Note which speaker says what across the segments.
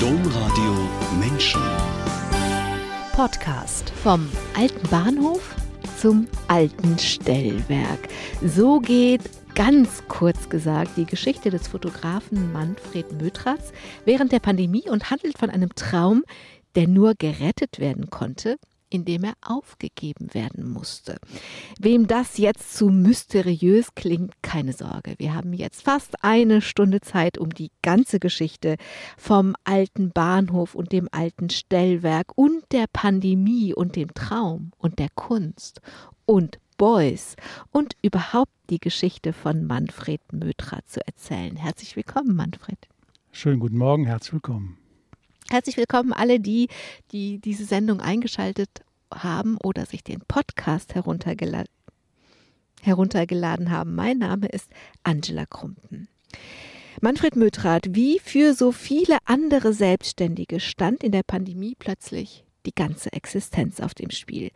Speaker 1: Domradio Menschen.
Speaker 2: Podcast vom alten Bahnhof zum alten Stellwerk. So geht ganz kurz gesagt die Geschichte des Fotografen Manfred Mötratz während der Pandemie und handelt von einem Traum, der nur gerettet werden konnte, indem er aufgegeben werden musste. Wem das jetzt zu mysteriös klingt, keine Sorge. Wir haben jetzt fast eine Stunde Zeit, um die ganze Geschichte vom alten Bahnhof und dem alten Stellwerk und der Pandemie und dem Traum und der Kunst und Boys und überhaupt die Geschichte von Manfred Mötra zu erzählen. Herzlich willkommen, Manfred.
Speaker 3: Schönen guten Morgen, herzlich willkommen.
Speaker 2: Herzlich willkommen alle die, die diese Sendung eingeschaltet haben oder sich den Podcast heruntergeladen, heruntergeladen haben. Mein Name ist Angela Krumpen. Manfred Mötrath, wie für so viele andere Selbstständige, stand in der Pandemie plötzlich die ganze Existenz auf dem Spiel.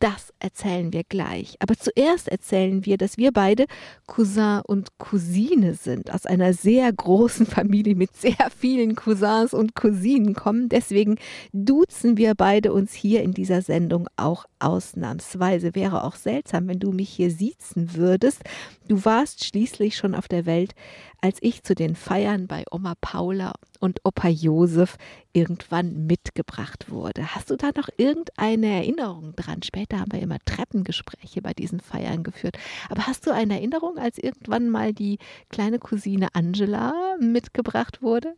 Speaker 2: Das erzählen wir gleich. Aber zuerst erzählen wir, dass wir beide Cousin und Cousine sind, aus einer sehr großen Familie mit sehr vielen Cousins und Cousinen kommen. Deswegen duzen wir beide uns hier in dieser Sendung auch ausnahmsweise. Wäre auch seltsam, wenn du mich hier siezen würdest. Du warst schließlich schon auf der Welt, als ich zu den Feiern bei Oma Paula und Opa Josef irgendwann mitgebracht wurde. Hast du da noch irgendeine Erinnerung dran? Später haben wir immer Treppengespräche bei diesen Feiern geführt. Aber hast du eine Erinnerung, als irgendwann mal die kleine Cousine Angela mitgebracht wurde?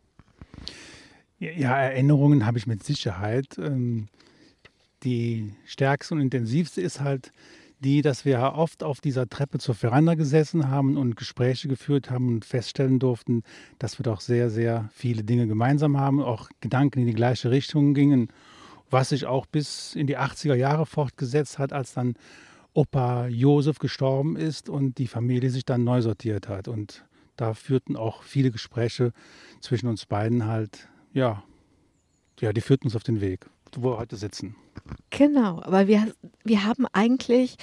Speaker 3: Ja, Erinnerungen habe ich mit Sicherheit. Ähm, die stärkste und intensivste ist halt die, dass wir oft auf dieser Treppe zur Veranda gesessen haben und Gespräche geführt haben und feststellen durften, dass wir doch sehr, sehr viele Dinge gemeinsam haben, auch Gedanken in die gleiche Richtung gingen, was sich auch bis in die 80er Jahre fortgesetzt hat, als dann Opa Josef gestorben ist und die Familie sich dann neu sortiert hat. Und da führten auch viele Gespräche zwischen uns beiden halt, ja, ja, die führten uns auf den Weg, wo wir heute sitzen.
Speaker 2: Genau, aber wir, wir haben eigentlich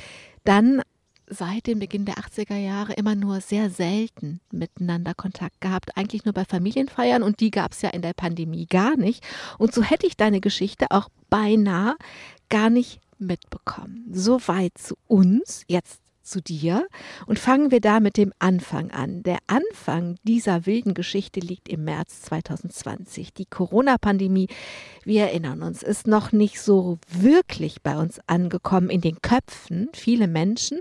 Speaker 2: dann seit dem Beginn der 80er Jahre immer nur sehr selten miteinander Kontakt gehabt, eigentlich nur bei Familienfeiern und die gab es ja in der Pandemie gar nicht. Und so hätte ich deine Geschichte auch beinahe gar nicht mitbekommen. Soweit zu uns. Jetzt zu dir und fangen wir da mit dem Anfang an. Der Anfang dieser wilden Geschichte liegt im März 2020. Die Corona-Pandemie, wir erinnern uns, ist noch nicht so wirklich bei uns angekommen in den Köpfen. Viele Menschen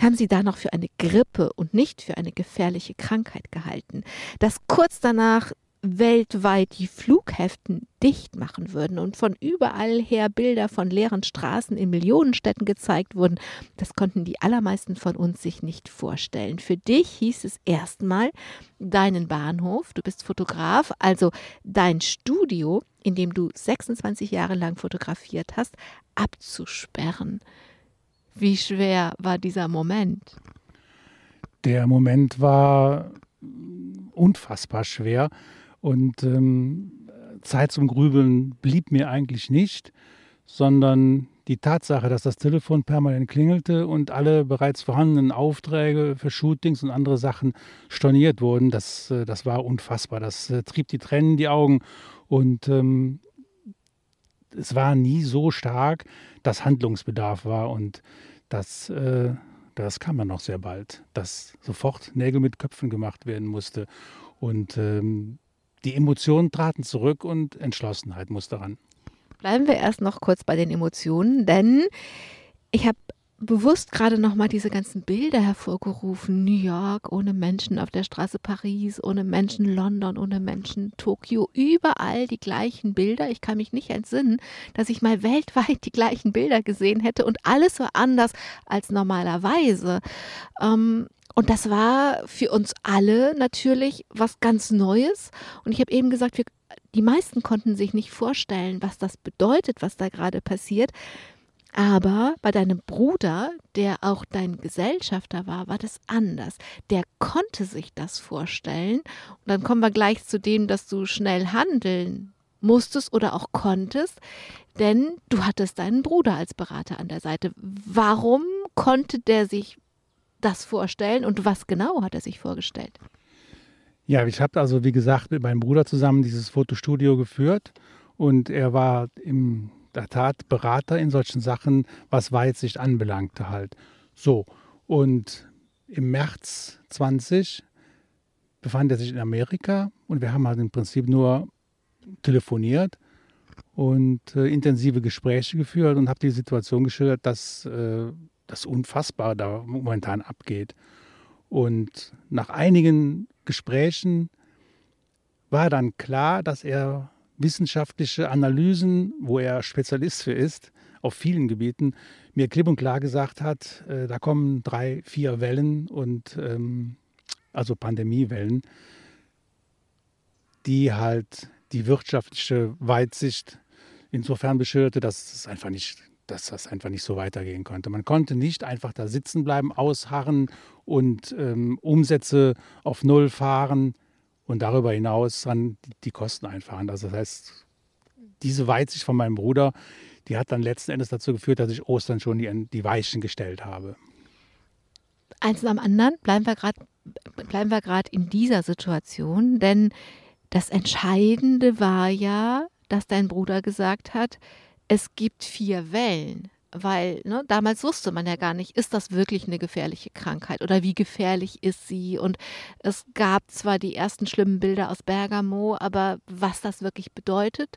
Speaker 2: haben sie da noch für eine Grippe und nicht für eine gefährliche Krankheit gehalten. Dass kurz danach weltweit die Flughäften dicht machen würden und von überall her Bilder von leeren Straßen in Millionenstädten gezeigt wurden, das konnten die allermeisten von uns sich nicht vorstellen. Für dich hieß es erstmal, deinen Bahnhof, du bist Fotograf, also dein Studio, in dem du 26 Jahre lang fotografiert hast, abzusperren. Wie schwer war dieser Moment?
Speaker 3: Der Moment war unfassbar schwer und ähm, Zeit zum Grübeln blieb mir eigentlich nicht, sondern die Tatsache, dass das Telefon permanent klingelte und alle bereits vorhandenen Aufträge für Shootings und andere Sachen storniert wurden, das, äh, das war unfassbar. Das äh, trieb die Tränen in die Augen und ähm, es war nie so stark, dass Handlungsbedarf war und das, äh, das kam dann noch sehr bald, dass sofort Nägel mit Köpfen gemacht werden musste. Und ähm, die Emotionen traten zurück und Entschlossenheit musste ran.
Speaker 2: Bleiben wir erst noch kurz bei den Emotionen, denn ich habe bewusst gerade noch mal diese ganzen Bilder hervorgerufen. New York ohne Menschen auf der Straße Paris, ohne Menschen London, ohne Menschen Tokio. Überall die gleichen Bilder. Ich kann mich nicht entsinnen, dass ich mal weltweit die gleichen Bilder gesehen hätte und alles war anders als normalerweise. Ähm, und das war für uns alle natürlich was ganz Neues. Und ich habe eben gesagt, wir, die meisten konnten sich nicht vorstellen, was das bedeutet, was da gerade passiert. Aber bei deinem Bruder, der auch dein Gesellschafter war, war das anders. Der konnte sich das vorstellen. Und dann kommen wir gleich zu dem, dass du schnell handeln musstest oder auch konntest, denn du hattest deinen Bruder als Berater an der Seite. Warum konnte der sich das vorstellen und was genau hat er sich vorgestellt?
Speaker 3: Ja, ich habe also, wie gesagt, mit meinem Bruder zusammen dieses Fotostudio geführt und er war in der Tat Berater in solchen Sachen, was Weitsicht anbelangte halt. So, und im März 20 befand er sich in Amerika und wir haben halt im Prinzip nur telefoniert und äh, intensive Gespräche geführt und habe die Situation geschildert, dass äh, das Unfassbare da momentan abgeht. Und nach einigen Gesprächen war dann klar, dass er wissenschaftliche Analysen, wo er Spezialist für ist, auf vielen Gebieten, mir klipp und klar gesagt hat, äh, da kommen drei, vier Wellen und ähm, also Pandemiewellen, die halt die wirtschaftliche Weitsicht insofern beschilderte, dass es einfach nicht, dass das einfach nicht so weitergehen konnte. Man konnte nicht einfach da sitzen bleiben, ausharren und ähm, Umsätze auf Null fahren und darüber hinaus dann die, Kosten einfahren. Also das heißt, diese Weitsicht von meinem Bruder, die hat dann letzten Endes dazu geführt, dass ich Ostern schon die, die Weichen gestellt habe.
Speaker 2: Eins am anderen bleiben wir gerade bleiben wir gerade in dieser Situation, denn das Entscheidende war ja, dass dein Bruder gesagt hat, es gibt vier Wellen. Weil ne, damals wusste man ja gar nicht, ist das wirklich eine gefährliche Krankheit oder wie gefährlich ist sie? Und es gab zwar die ersten schlimmen Bilder aus Bergamo, aber was das wirklich bedeutet,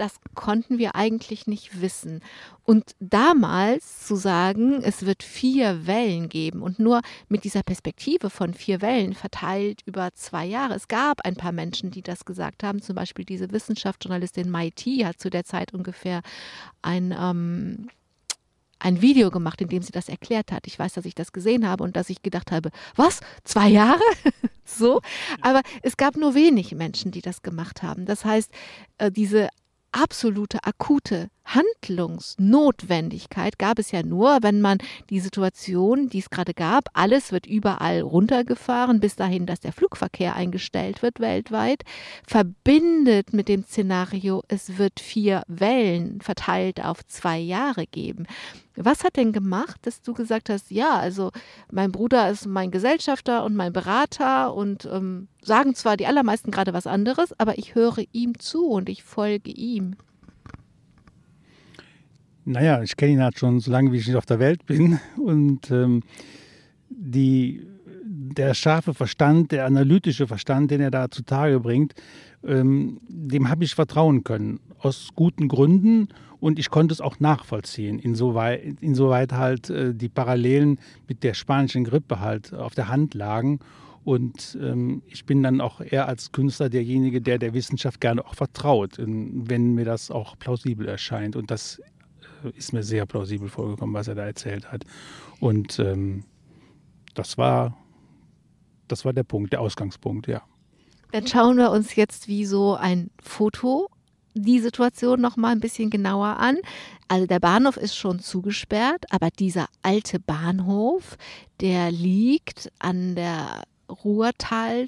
Speaker 2: das konnten wir eigentlich nicht wissen. Und damals zu sagen, es wird vier Wellen geben und nur mit dieser Perspektive von vier Wellen verteilt über zwei Jahre. Es gab ein paar Menschen, die das gesagt haben. Zum Beispiel diese Wissenschaftsjournalistin Maiti hat zu der Zeit ungefähr ein ähm, ein Video gemacht, in dem sie das erklärt hat. Ich weiß, dass ich das gesehen habe und dass ich gedacht habe, was? Zwei Jahre? so? Aber es gab nur wenig Menschen, die das gemacht haben. Das heißt, äh, diese absolute akute Handlungsnotwendigkeit gab es ja nur, wenn man die Situation, die es gerade gab, alles wird überall runtergefahren, bis dahin, dass der Flugverkehr eingestellt wird weltweit, verbindet mit dem Szenario, es wird vier Wellen verteilt auf zwei Jahre geben. Was hat denn gemacht, dass du gesagt hast, ja, also mein Bruder ist mein Gesellschafter und mein Berater und ähm, sagen zwar die allermeisten gerade was anderes, aber ich höre ihm zu und ich folge ihm.
Speaker 3: Naja, ich kenne ihn halt schon so lange, wie ich auf der Welt bin. Und ähm, die, der scharfe Verstand, der analytische Verstand, den er da zutage bringt, ähm, dem habe ich vertrauen können. Aus guten Gründen. Und ich konnte es auch nachvollziehen, insoweit, insoweit halt äh, die Parallelen mit der spanischen Grippe halt auf der Hand lagen. Und ähm, ich bin dann auch eher als Künstler derjenige, der der Wissenschaft gerne auch vertraut, wenn mir das auch plausibel erscheint. Und das ist mir sehr plausibel vorgekommen, was er da erzählt hat. Und ähm, das war, das war der Punkt, der Ausgangspunkt, ja.
Speaker 2: Dann schauen wir uns jetzt wie so ein Foto die Situation noch mal ein bisschen genauer an. Also der Bahnhof ist schon zugesperrt, aber dieser alte Bahnhof, der liegt an der Ruhrtal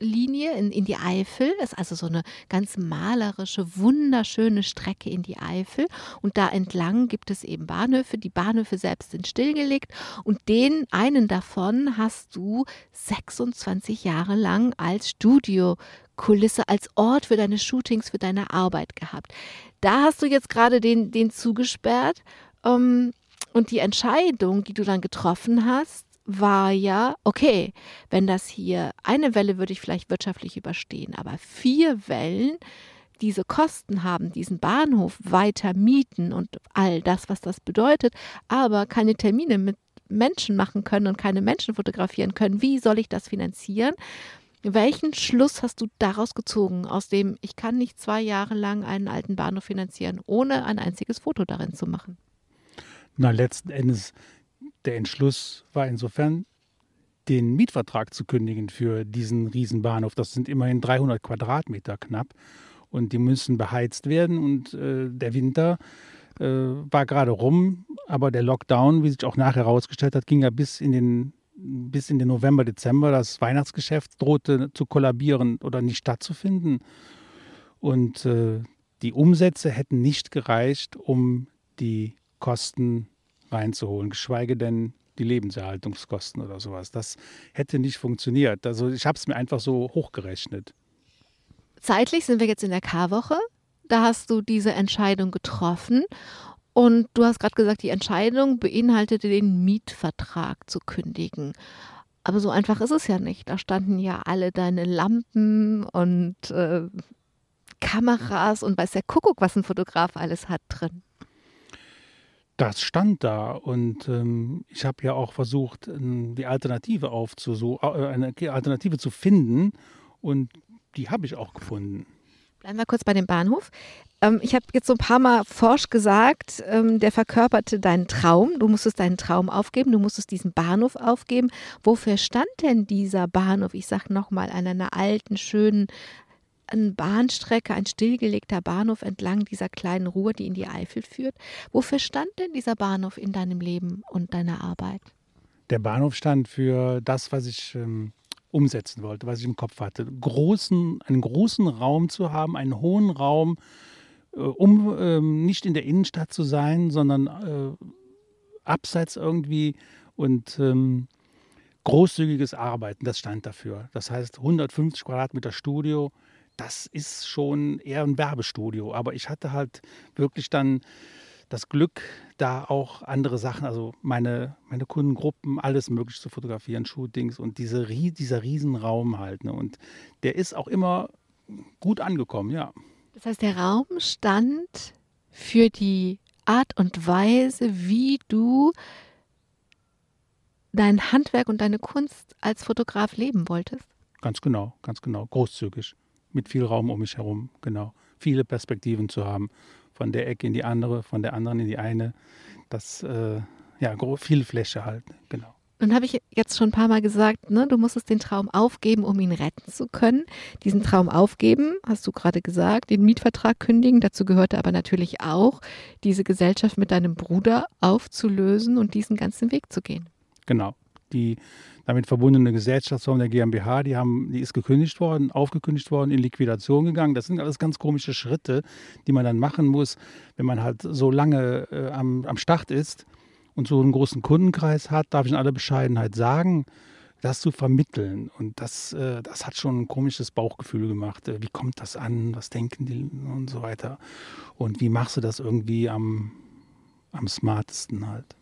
Speaker 2: Linie in, in die Eifel. Das ist also so eine ganz malerische, wunderschöne Strecke in die Eifel. Und da entlang gibt es eben Bahnhöfe. Die Bahnhöfe selbst sind stillgelegt. Und den einen davon hast du 26 Jahre lang als Studiokulisse, als Ort für deine Shootings, für deine Arbeit gehabt. Da hast du jetzt gerade den, den zugesperrt. Ähm, und die Entscheidung, die du dann getroffen hast, war ja, okay, wenn das hier eine Welle würde ich vielleicht wirtschaftlich überstehen, aber vier Wellen, diese Kosten haben, diesen Bahnhof weiter mieten und all das, was das bedeutet, aber keine Termine mit Menschen machen können und keine Menschen fotografieren können. Wie soll ich das finanzieren? Welchen Schluss hast du daraus gezogen, aus dem ich kann nicht zwei Jahre lang einen alten Bahnhof finanzieren, ohne ein einziges Foto darin zu machen?
Speaker 3: Na, letzten Endes der Entschluss war insofern, den Mietvertrag zu kündigen für diesen Riesenbahnhof. Das sind immerhin 300 Quadratmeter knapp und die müssen beheizt werden und äh, der Winter äh, war gerade rum, aber der Lockdown, wie sich auch nachher herausgestellt hat, ging ja bis in den bis in den November, Dezember. Das Weihnachtsgeschäft drohte zu kollabieren oder nicht stattzufinden. Und äh, die Umsätze hätten nicht gereicht, um die Kosten reinzuholen, geschweige denn die Lebenserhaltungskosten oder sowas. Das hätte nicht funktioniert. Also ich habe es mir einfach so hochgerechnet.
Speaker 2: Zeitlich sind wir jetzt in der Karwoche. Da hast du diese Entscheidung getroffen. Und du hast gerade gesagt, die Entscheidung beinhaltete den Mietvertrag zu kündigen. Aber so einfach ist es ja nicht. Da standen ja alle deine Lampen und äh, Kameras und weiß der Kuckuck, was ein Fotograf alles hat drin.
Speaker 3: Das stand da und ähm, ich habe ja auch versucht, die Alternative aufzusuchen, äh, eine Alternative zu finden und die habe ich auch gefunden.
Speaker 2: Bleiben wir kurz bei dem Bahnhof. Ähm, ich habe jetzt so ein paar Mal forsch gesagt, ähm, der verkörperte deinen Traum. Du musstest deinen Traum aufgeben, du musstest diesen Bahnhof aufgeben. Wofür stand denn dieser Bahnhof? Ich sage nochmal, an einer alten, schönen Bahnstrecke, ein stillgelegter Bahnhof entlang dieser kleinen Ruhr, die in die Eifel führt. Wofür stand denn dieser Bahnhof in deinem Leben und deiner Arbeit?
Speaker 3: Der Bahnhof stand für das, was ich ähm, umsetzen wollte, was ich im Kopf hatte. Großen, einen großen Raum zu haben, einen hohen Raum, äh, um ähm, nicht in der Innenstadt zu sein, sondern äh, abseits irgendwie und ähm, großzügiges Arbeiten, das stand dafür. Das heißt 150 Quadratmeter Studio, das ist schon eher ein Werbestudio. Aber ich hatte halt wirklich dann das Glück, da auch andere Sachen, also meine, meine Kundengruppen, alles möglich zu fotografieren, Shootings und diese, dieser Riesenraum halt. Ne? Und der ist auch immer gut angekommen, ja.
Speaker 2: Das heißt, der Raum stand für die Art und Weise, wie du dein Handwerk und deine Kunst als Fotograf leben wolltest?
Speaker 3: Ganz genau, ganz genau. Großzügig. Mit viel Raum um mich herum, genau. Viele Perspektiven zu haben. Von der Ecke in die andere, von der anderen in die eine. Das, äh, ja, viel Fläche halt, genau.
Speaker 2: Nun habe ich jetzt schon ein paar Mal gesagt, ne, du musstest den Traum aufgeben, um ihn retten zu können. Diesen Traum aufgeben, hast du gerade gesagt, den Mietvertrag kündigen. Dazu gehörte aber natürlich auch, diese Gesellschaft mit deinem Bruder aufzulösen und diesen ganzen Weg zu gehen.
Speaker 3: Genau. Die damit verbundene Gesellschaftsform der GmbH, die, haben, die ist gekündigt worden, aufgekündigt worden, in Liquidation gegangen. Das sind alles ganz komische Schritte, die man dann machen muss, wenn man halt so lange äh, am, am Start ist und so einen großen Kundenkreis hat, darf ich in aller Bescheidenheit sagen, das zu vermitteln. Und das, äh, das hat schon ein komisches Bauchgefühl gemacht. Äh, wie kommt das an? Was denken die und so weiter? Und wie machst du das irgendwie am, am smartesten halt?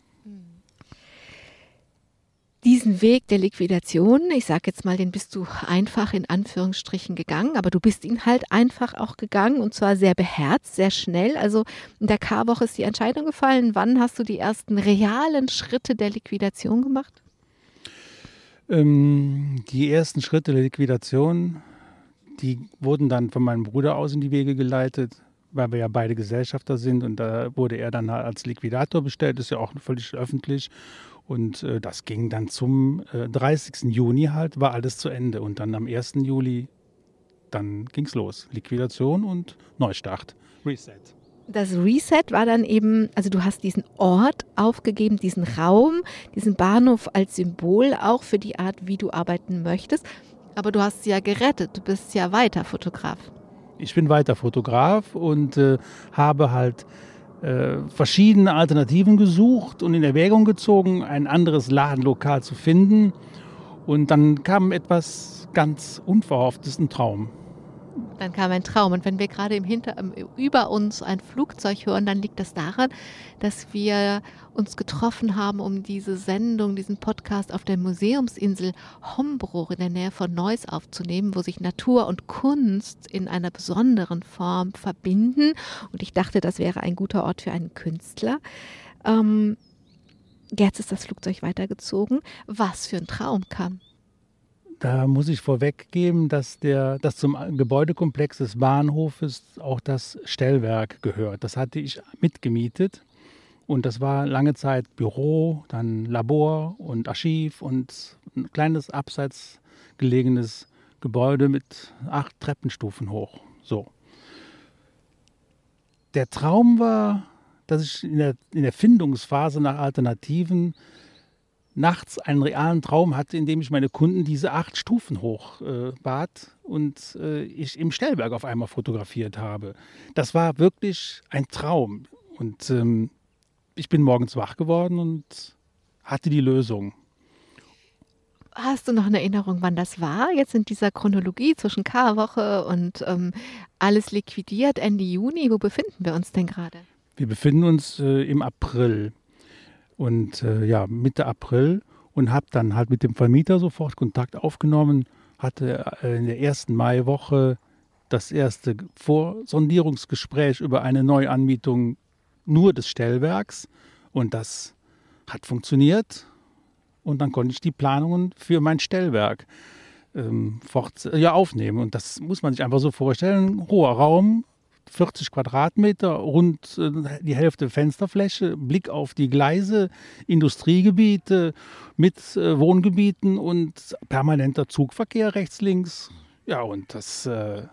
Speaker 2: Diesen Weg der Liquidation, ich sage jetzt mal, den bist du einfach in Anführungsstrichen gegangen, aber du bist ihn halt einfach auch gegangen und zwar sehr beherzt, sehr schnell. Also in der K-Woche ist die Entscheidung gefallen. Wann hast du die ersten realen Schritte der Liquidation gemacht?
Speaker 3: Ähm, die ersten Schritte der Liquidation, die wurden dann von meinem Bruder aus in die Wege geleitet, weil wir ja beide Gesellschafter sind und da wurde er dann als Liquidator bestellt, ist ja auch völlig öffentlich. Und äh, das ging dann zum äh, 30. Juni halt, war alles zu Ende. Und dann am 1. Juli, dann ging es los. Liquidation und Neustart, Reset.
Speaker 2: Das Reset war dann eben, also du hast diesen Ort aufgegeben, diesen Raum, diesen Bahnhof als Symbol auch für die Art, wie du arbeiten möchtest. Aber du hast sie ja gerettet, du bist ja weiter Fotograf.
Speaker 3: Ich bin weiter Fotograf und äh, habe halt äh, verschiedene Alternativen gesucht und in Erwägung gezogen, ein anderes Ladenlokal zu finden. Und dann kam etwas ganz Unverhofftes, ein Traum.
Speaker 2: Dann kam ein Traum. Und wenn wir gerade im Hinter über uns ein Flugzeug hören, dann liegt das daran, dass wir uns getroffen haben, um diese Sendung, diesen Podcast auf der Museumsinsel Hombruch in der Nähe von Neuss aufzunehmen, wo sich Natur und Kunst in einer besonderen Form verbinden. Und ich dachte, das wäre ein guter Ort für einen Künstler. Ähm, jetzt ist das Flugzeug weitergezogen. Was für ein Traum kam?
Speaker 3: Da muss ich vorweggeben, dass, dass zum Gebäudekomplex des Bahnhofes auch das Stellwerk gehört. Das hatte ich mitgemietet und das war lange Zeit Büro, dann Labor und Archiv und ein kleines abseits gelegenes Gebäude mit acht Treppenstufen hoch. So. Der Traum war, dass ich in der, in der Findungsphase nach Alternativen nachts einen realen Traum hatte, in dem ich meine Kunden diese acht Stufen hoch äh, bat und äh, ich im Stellberg auf einmal fotografiert habe. Das war wirklich ein Traum. Und ähm, ich bin morgens wach geworden und hatte die Lösung.
Speaker 2: Hast du noch eine Erinnerung, wann das war? Jetzt in dieser Chronologie zwischen Karwoche und ähm, alles liquidiert Ende Juni. Wo befinden wir uns denn gerade?
Speaker 3: Wir befinden uns äh, im April und äh, ja Mitte April und habe dann halt mit dem Vermieter sofort Kontakt aufgenommen. Hatte äh, in der ersten Maiwoche das erste Vorsondierungsgespräch über eine Neuanmietung nur des Stellwerks und das hat funktioniert und dann konnte ich die Planungen für mein Stellwerk ähm, fort, ja, aufnehmen. Und das muss man sich einfach so vorstellen. Hoher Raum, 40 Quadratmeter, rund äh, die Hälfte Fensterfläche, Blick auf die Gleise, Industriegebiete mit äh, Wohngebieten und permanenter Zugverkehr rechts, links. Ja, und das äh,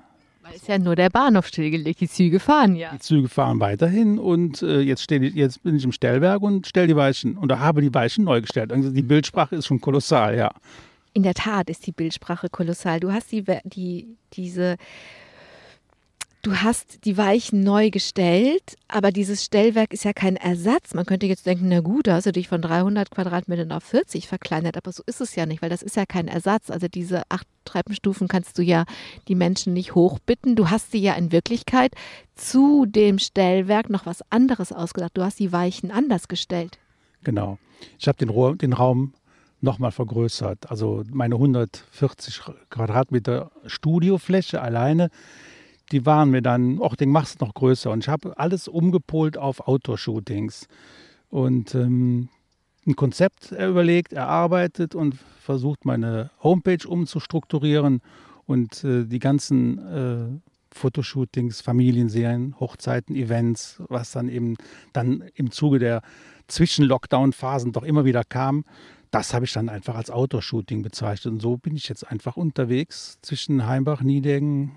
Speaker 2: weil ist ja nur der Bahnhof stillgelegt, die Züge fahren ja.
Speaker 3: Die Züge fahren weiterhin und äh, jetzt, ich, jetzt, bin ich im Stellwerk und stelle die Weichen und habe die Weichen neu gestellt. Also die Bildsprache ist schon kolossal, ja.
Speaker 2: In der Tat ist die Bildsprache kolossal. Du hast die, die, diese du hast die Weichen neu gestellt, aber dieses Stellwerk ist ja kein Ersatz. Man könnte jetzt denken, na gut, da hast du dich von 300 Quadratmetern auf 40 verkleinert, aber so ist es ja nicht, weil das ist ja kein Ersatz. Also diese acht Treppenstufen kannst du ja die Menschen nicht hochbitten. Du hast sie ja in Wirklichkeit zu dem Stellwerk noch was anderes ausgedacht. Du hast die Weichen anders gestellt.
Speaker 3: Genau. Ich habe den, den Raum nochmal vergrößert. Also meine 140 Quadratmeter Studiofläche alleine die waren mir dann, ach, den machst du noch größer. Und ich habe alles umgepolt auf Outdoor-Shootings. Und ähm, ein Konzept überlegt, erarbeitet und versucht, meine Homepage umzustrukturieren und äh, die ganzen äh, Fotoshootings, Familienserien, Hochzeiten, Events, was dann eben dann im Zuge der Zwischen-Lockdown-Phasen doch immer wieder kam, das habe ich dann einfach als Outdoor-Shooting bezeichnet. Und so bin ich jetzt einfach unterwegs zwischen Heimbach, Niedengen,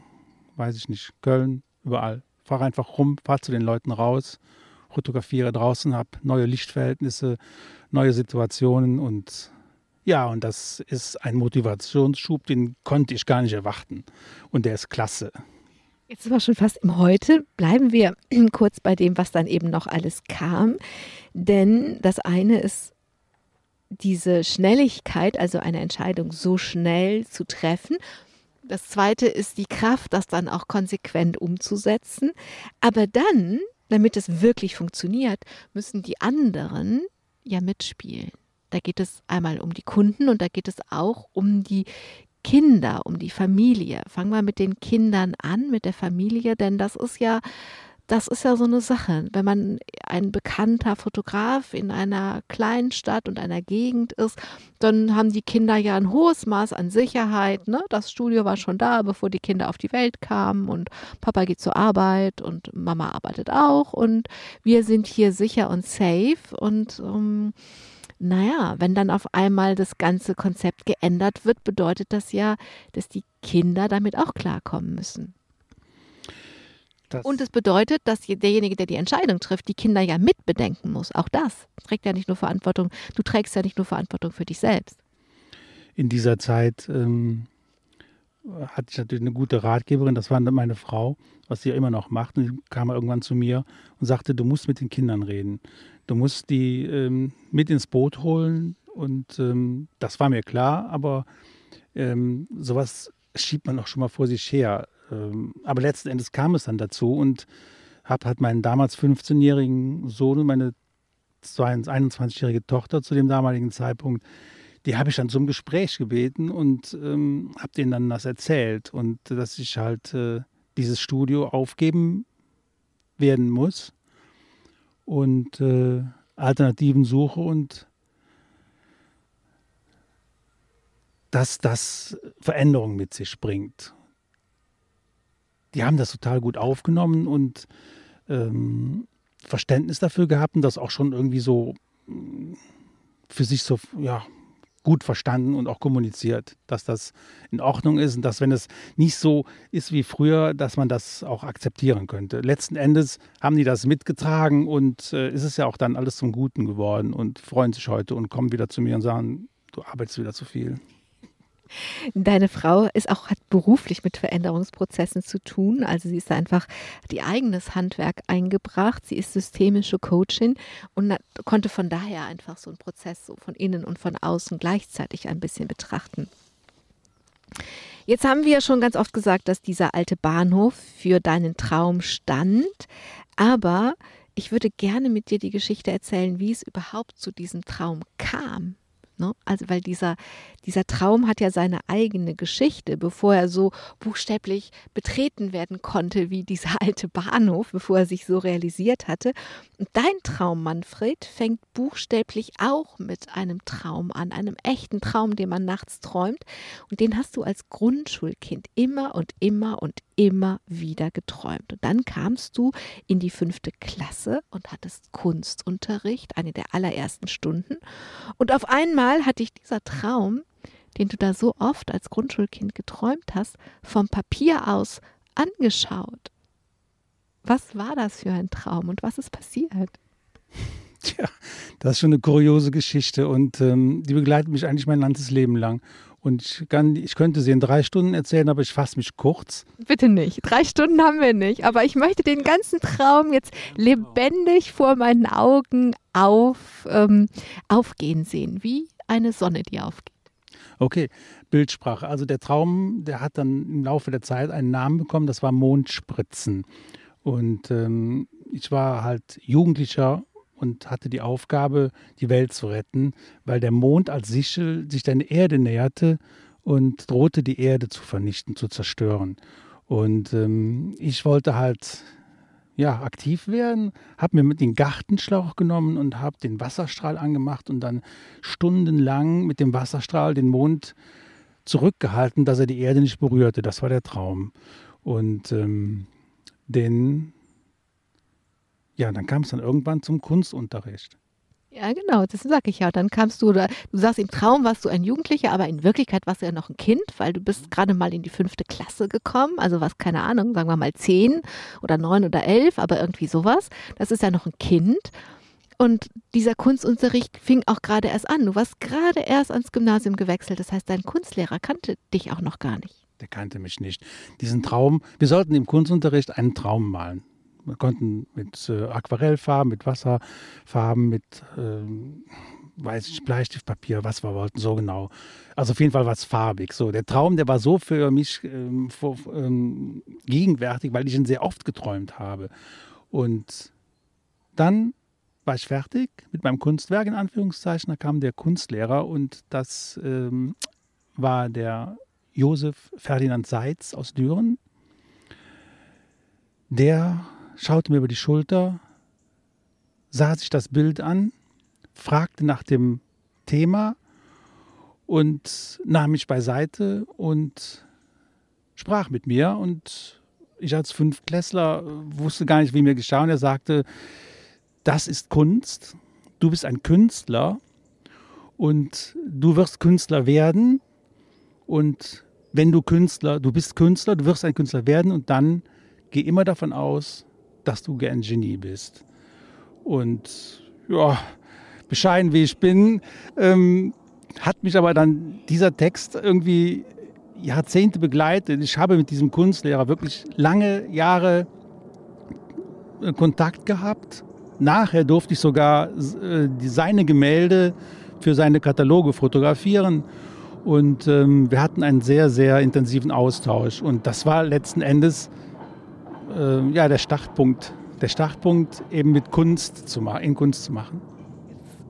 Speaker 3: weiß ich nicht, Köln, überall. Fahre einfach rum, fahre zu den Leuten raus, fotografiere draußen, habe neue Lichtverhältnisse, neue Situationen und ja, und das ist ein Motivationsschub, den konnte ich gar nicht erwarten. Und der ist klasse.
Speaker 2: Jetzt sind wir schon fast im Heute. Bleiben wir kurz bei dem, was dann eben noch alles kam. Denn das eine ist diese Schnelligkeit, also eine Entscheidung so schnell zu treffen das zweite ist die Kraft, das dann auch konsequent umzusetzen. Aber dann, damit es wirklich funktioniert, müssen die anderen ja mitspielen. Da geht es einmal um die Kunden und da geht es auch um die Kinder, um die Familie. Fangen wir mit den Kindern an, mit der Familie, denn das ist ja das ist ja so eine Sache. Wenn man ein bekannter Fotograf in einer kleinen Stadt und einer Gegend ist, dann haben die Kinder ja ein hohes Maß an Sicherheit. Ne? Das Studio war schon da, bevor die Kinder auf die Welt kamen und Papa geht zur Arbeit und Mama arbeitet auch und wir sind hier sicher und safe und ähm, naja, wenn dann auf einmal das ganze Konzept geändert wird, bedeutet das ja, dass die Kinder damit auch klarkommen müssen. Das und es bedeutet, dass derjenige, der die Entscheidung trifft, die Kinder ja mitbedenken muss. Auch das trägt ja nicht nur Verantwortung. Du trägst ja nicht nur Verantwortung für dich selbst.
Speaker 3: In dieser Zeit ähm, hatte ich natürlich eine gute Ratgeberin, das war meine Frau, was sie ja immer noch macht. Und die kam irgendwann zu mir und sagte, du musst mit den Kindern reden. Du musst die ähm, mit ins Boot holen. Und ähm, das war mir klar, aber ähm, sowas schiebt man auch schon mal vor sich her. Ähm, aber letzten Endes kam es dann dazu und habe halt meinen damals 15-jährigen Sohn und meine 21-jährige Tochter zu dem damaligen Zeitpunkt, die habe ich dann zum Gespräch gebeten und ähm, habe denen dann das erzählt und dass ich halt äh, dieses Studio aufgeben werden muss und äh, Alternativen suche und dass das Veränderungen mit sich bringt die haben das total gut aufgenommen und ähm, Verständnis dafür gehabt und das auch schon irgendwie so mm, für sich so, ja, gut verstanden und auch kommuniziert, dass das in Ordnung ist und dass, wenn es nicht so ist wie früher, dass man das auch akzeptieren könnte. Letzten Endes haben die das mitgetragen und äh, ist es ja auch dann alles zum Guten geworden und freuen sich heute und kommen wieder zu mir und sagen, du arbeitest wieder zu viel.
Speaker 2: Deine Frau ist auch, hat beruflich mit Veränderungsprozessen zu tun. Also sie ist einfach die eigenes Handwerk eingebracht. Sie ist systemische Coachin und konnte von daher einfach so einen Prozess so von innen und von außen gleichzeitig ein bisschen betrachten. Jetzt haben wir ja schon ganz oft gesagt, dass dieser alte Bahnhof für deinen Traum stand. Aber ich würde gerne mit dir die Geschichte erzählen, wie es überhaupt zu diesem Traum kam. Ne? Also, weil dieser, dieser Traum hat ja seine eigene Geschichte, bevor er so buchstäblich betreten werden konnte wie dieser alte Bahnhof, bevor er sich so realisiert hatte. Und dein Traum, Manfred, fängt buchstäblich auch mit einem Traum an, einem echten Traum, den man nachts träumt. Und den hast du als Grundschulkind immer und immer und immer wieder geträumt. Und dann kamst du in die fünfte Klasse und hattest Kunstunterricht, eine der allerersten Stunden. Und auf einmal hat dich dieser Traum, den du da so oft als Grundschulkind geträumt hast, vom Papier aus angeschaut. Was war das für ein Traum und was ist passiert?
Speaker 3: Tja, das ist schon eine kuriose Geschichte und ähm, die begleitet mich eigentlich mein ganzes Leben lang. Und ich, kann, ich könnte sie in drei Stunden erzählen, aber ich fasse mich kurz.
Speaker 2: Bitte nicht. Drei Stunden haben wir nicht. Aber ich möchte den ganzen Traum jetzt lebendig vor meinen Augen auf, ähm, aufgehen sehen, wie eine Sonne, die aufgeht.
Speaker 3: Okay, Bildsprache. Also der Traum, der hat dann im Laufe der Zeit einen Namen bekommen, das war Mondspritzen. Und ähm, ich war halt Jugendlicher und hatte die Aufgabe, die Welt zu retten, weil der Mond als Sichel sich der Erde näherte und drohte, die Erde zu vernichten, zu zerstören. Und ähm, ich wollte halt ja, aktiv werden, habe mir mit den Gartenschlauch genommen und habe den Wasserstrahl angemacht und dann stundenlang mit dem Wasserstrahl den Mond zurückgehalten, dass er die Erde nicht berührte. Das war der Traum. Und ähm, den ja, dann kam es dann irgendwann zum Kunstunterricht.
Speaker 2: Ja, genau, das sage ich ja. Dann kamst du, du sagst, im Traum warst du ein Jugendlicher, aber in Wirklichkeit warst du ja noch ein Kind, weil du bist gerade mal in die fünfte Klasse gekommen, also was, keine Ahnung, sagen wir mal zehn oder neun oder elf, aber irgendwie sowas. Das ist ja noch ein Kind. Und dieser Kunstunterricht fing auch gerade erst an. Du warst gerade erst ans Gymnasium gewechselt. Das heißt, dein Kunstlehrer kannte dich auch noch gar nicht.
Speaker 3: Der kannte mich nicht. Diesen Traum, wir sollten im Kunstunterricht einen Traum malen. Wir konnten mit äh, Aquarellfarben, mit Wasserfarben, mit ähm, weiß ich, Bleistiftpapier, was wir wollten, so genau. Also auf jeden Fall was farbig. So, der Traum, der war so für mich ähm, vor, ähm, gegenwärtig, weil ich ihn sehr oft geträumt habe. Und dann war ich fertig mit meinem Kunstwerk, in Anführungszeichen. Da kam der Kunstlehrer und das ähm, war der Josef Ferdinand Seitz aus Düren. Der schaute mir über die Schulter, sah sich das Bild an, fragte nach dem Thema und nahm mich beiseite und sprach mit mir. Und ich als Fünftklässler wusste gar nicht, wie mir geschah. Und er sagte, das ist Kunst, du bist ein Künstler und du wirst Künstler werden. Und wenn du Künstler, du bist Künstler, du wirst ein Künstler werden und dann geh immer davon aus, dass du gern Genie bist. Und ja, bescheiden wie ich bin, ähm, hat mich aber dann dieser Text irgendwie Jahrzehnte begleitet. Ich habe mit diesem Kunstlehrer wirklich lange Jahre äh, Kontakt gehabt. Nachher durfte ich sogar äh, seine Gemälde für seine Kataloge fotografieren. Und ähm, wir hatten einen sehr, sehr intensiven Austausch. Und das war letzten Endes äh, ja, der Startpunkt, der Startpunkt eben mit Kunst zu machen, in Kunst zu machen.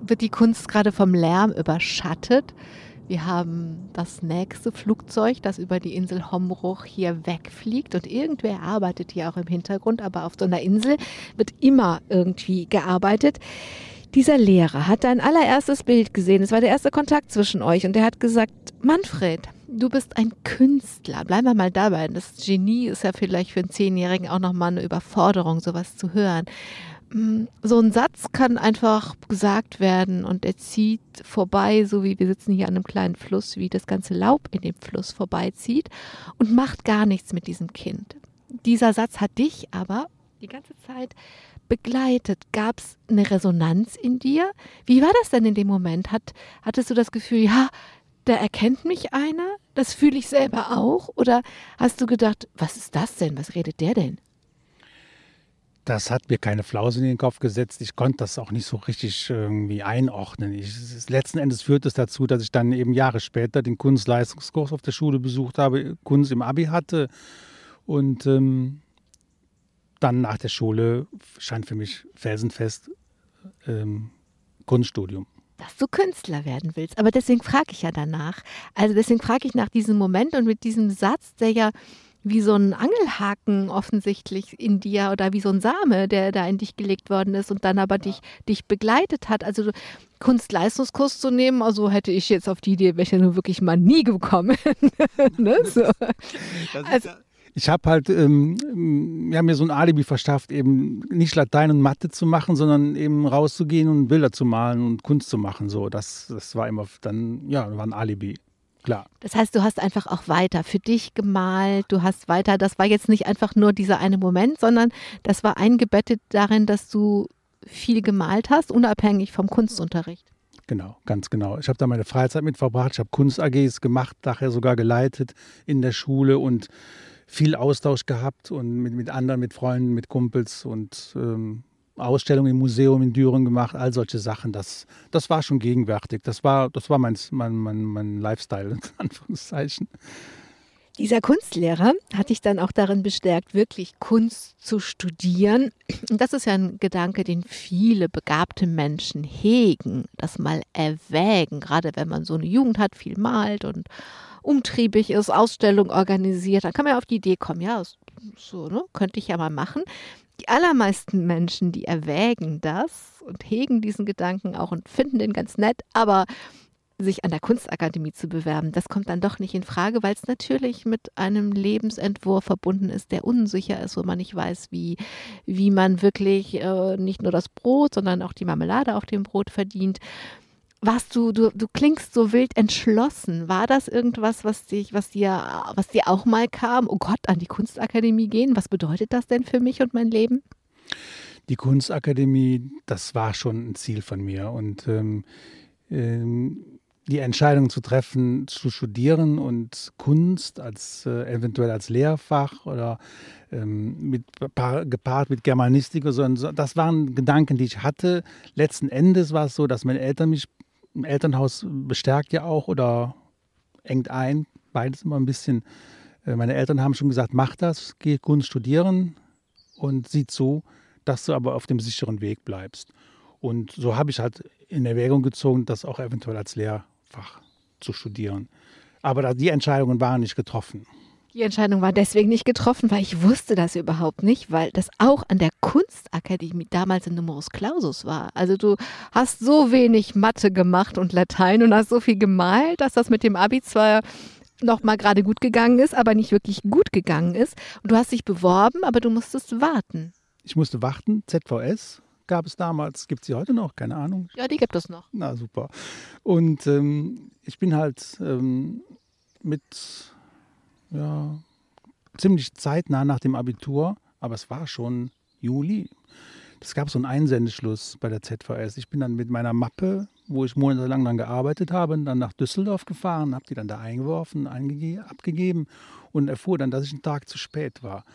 Speaker 2: Wird die Kunst gerade vom Lärm überschattet. Wir haben das nächste Flugzeug, das über die Insel Hombruch hier wegfliegt und irgendwer arbeitet hier auch im Hintergrund, aber auf so einer Insel wird immer irgendwie gearbeitet. Dieser Lehrer hat dein allererstes Bild gesehen. Es war der erste Kontakt zwischen euch und er hat gesagt, Manfred, du bist ein Künstler. Bleiben wir mal dabei. Das Genie ist ja vielleicht für einen Zehnjährigen auch nochmal eine Überforderung, sowas zu hören. Mm, so ein Satz kann einfach gesagt werden und er zieht vorbei, so wie wir sitzen hier an einem kleinen Fluss, wie das ganze Laub in dem Fluss vorbeizieht und macht gar nichts mit diesem Kind. Dieser Satz hat dich aber die ganze Zeit begleitet. Gab es eine Resonanz in dir? Wie war das denn in dem Moment? Hat, hattest du das Gefühl, ja, da erkennt mich einer, das fühle ich selber auch? Oder hast du gedacht, was ist das denn? Was redet der denn?
Speaker 3: Das hat mir keine Flause in den Kopf gesetzt. Ich konnte das auch nicht so richtig irgendwie einordnen. Ich, letzten Endes führt es dazu, dass ich dann eben Jahre später den Kunstleistungskurs auf der Schule besucht habe, Kunst im Abi hatte und ähm, dann nach der Schule stand für mich felsenfest ähm, Kunststudium
Speaker 2: dass du Künstler werden willst. Aber deswegen frage ich ja danach. Also deswegen frage ich nach diesem Moment und mit diesem Satz, der ja wie so ein Angelhaken offensichtlich in dir oder wie so ein Same, der da in dich gelegt worden ist und dann aber dich, dich begleitet hat. Also Kunstleistungskurs zu nehmen, also hätte ich jetzt auf die Idee, welche nur wirklich mal nie gekommen. ne? so.
Speaker 3: also, ich habe halt, ähm, wir haben mir so ein Alibi verschafft, eben nicht Latein und Mathe zu machen, sondern eben rauszugehen und Bilder zu malen und Kunst zu machen. So, das, das war immer dann, ja, war ein Alibi. Klar.
Speaker 2: Das heißt, du hast einfach auch weiter für dich gemalt, du hast weiter, das war jetzt nicht einfach nur dieser eine Moment, sondern das war eingebettet darin, dass du viel gemalt hast, unabhängig vom Kunstunterricht.
Speaker 3: Genau, ganz genau. Ich habe da meine Freizeit mit verbracht, ich habe Kunst-AGs gemacht, nachher sogar geleitet in der Schule und viel Austausch gehabt und mit, mit anderen, mit Freunden, mit Kumpels und ähm, Ausstellungen im Museum in Düren gemacht, all solche Sachen. Das, das war schon gegenwärtig. Das war, das war mein, mein, mein, mein Lifestyle, in Anführungszeichen.
Speaker 2: Dieser Kunstlehrer hat dich dann auch darin bestärkt, wirklich Kunst zu studieren. Und das ist ja ein Gedanke, den viele begabte Menschen hegen, das mal erwägen, gerade wenn man so eine Jugend hat, viel malt und umtriebig ist, Ausstellung organisiert, dann kann man ja auf die Idee kommen, ja, so, ne, könnte ich ja mal machen. Die allermeisten Menschen, die erwägen das und hegen diesen Gedanken auch und finden den ganz nett, aber sich an der Kunstakademie zu bewerben, das kommt dann doch nicht in Frage, weil es natürlich mit einem Lebensentwurf verbunden ist, der unsicher ist, wo man nicht weiß, wie, wie man wirklich äh, nicht nur das Brot, sondern auch die Marmelade auf dem Brot verdient warst du, du, du klingst so wild entschlossen. War das irgendwas, was dich, was dir, was dir auch mal kam? Oh Gott, an die Kunstakademie gehen? Was bedeutet das denn für mich und mein Leben?
Speaker 3: Die Kunstakademie, das war schon ein Ziel von mir. Und ähm, ähm, die Entscheidung zu treffen, zu studieren und Kunst als äh, eventuell als Lehrfach oder ähm, mit, gepaart mit Germanistik oder so, das waren Gedanken, die ich hatte. Letzten Endes war es so, dass meine Eltern mich im Elternhaus bestärkt ja auch oder engt ein, beides immer ein bisschen. Äh, meine Eltern haben schon gesagt, mach das, geh Kunst studieren und sieh zu, dass du aber auf dem sicheren Weg bleibst. Und so habe ich halt in Erwägung gezogen, das auch eventuell als Lehrfach zu studieren. Aber die Entscheidungen waren nicht getroffen.
Speaker 2: Die Entscheidung war deswegen nicht getroffen, weil ich wusste das überhaupt nicht, weil das auch an der Kunstakademie damals in Numerus Clausus war. Also du hast so wenig Mathe gemacht und Latein und hast so viel gemalt, dass das mit dem Abi zwar noch mal gerade gut gegangen ist, aber nicht wirklich gut gegangen ist. Und du hast dich beworben, aber du musstest warten.
Speaker 3: Ich musste warten. ZVS gab es damals, gibt es sie heute noch? Keine Ahnung.
Speaker 2: Ja, die gibt es noch.
Speaker 3: Na super. Und ähm, ich bin halt ähm, mit ja, ziemlich zeitnah nach dem Abitur, aber es war schon Juli. Es gab so einen Einsendeschluss bei der ZVS. Ich bin dann mit meiner Mappe, wo ich monatelang dann gearbeitet habe, dann nach Düsseldorf gefahren, habe die dann da eingeworfen, abgegeben und erfuhr dann, dass ich einen Tag zu spät war.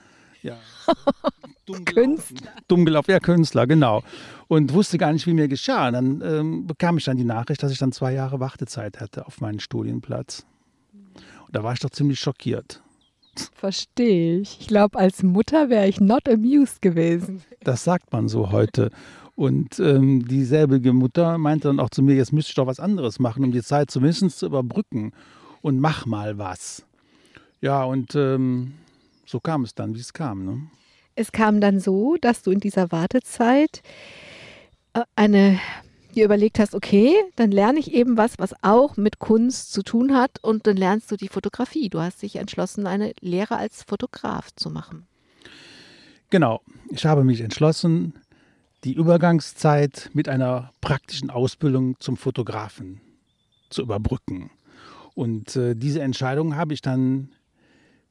Speaker 3: Ja.
Speaker 2: Dumm Künstler.
Speaker 3: Dumm gelaufen, ja, Künstler, genau. Und wusste gar nicht, wie mir geschah. Dann ähm, bekam ich dann die Nachricht, dass ich dann zwei Jahre Wartezeit hatte auf meinen Studienplatz. Da war ich doch ziemlich schockiert.
Speaker 2: Verstehe ich. Ich glaube, als Mutter wäre ich not amused gewesen.
Speaker 3: Das sagt man so heute. Und ähm, dieselbe Mutter meinte dann auch zu mir, jetzt müsste ich doch was anderes machen, um die Zeit zumindest zu überbrücken. Und mach mal was. Ja, und ähm, so kam es dann, wie es kam. Ne?
Speaker 2: Es kam dann so, dass du in dieser Wartezeit äh, eine dir überlegt hast, okay, dann lerne ich eben was, was auch mit Kunst zu tun hat und dann lernst du die Fotografie. Du hast dich entschlossen, eine Lehre als Fotograf zu machen.
Speaker 3: Genau, ich habe mich entschlossen, die Übergangszeit mit einer praktischen Ausbildung zum Fotografen zu überbrücken. Und äh, diese Entscheidung habe ich dann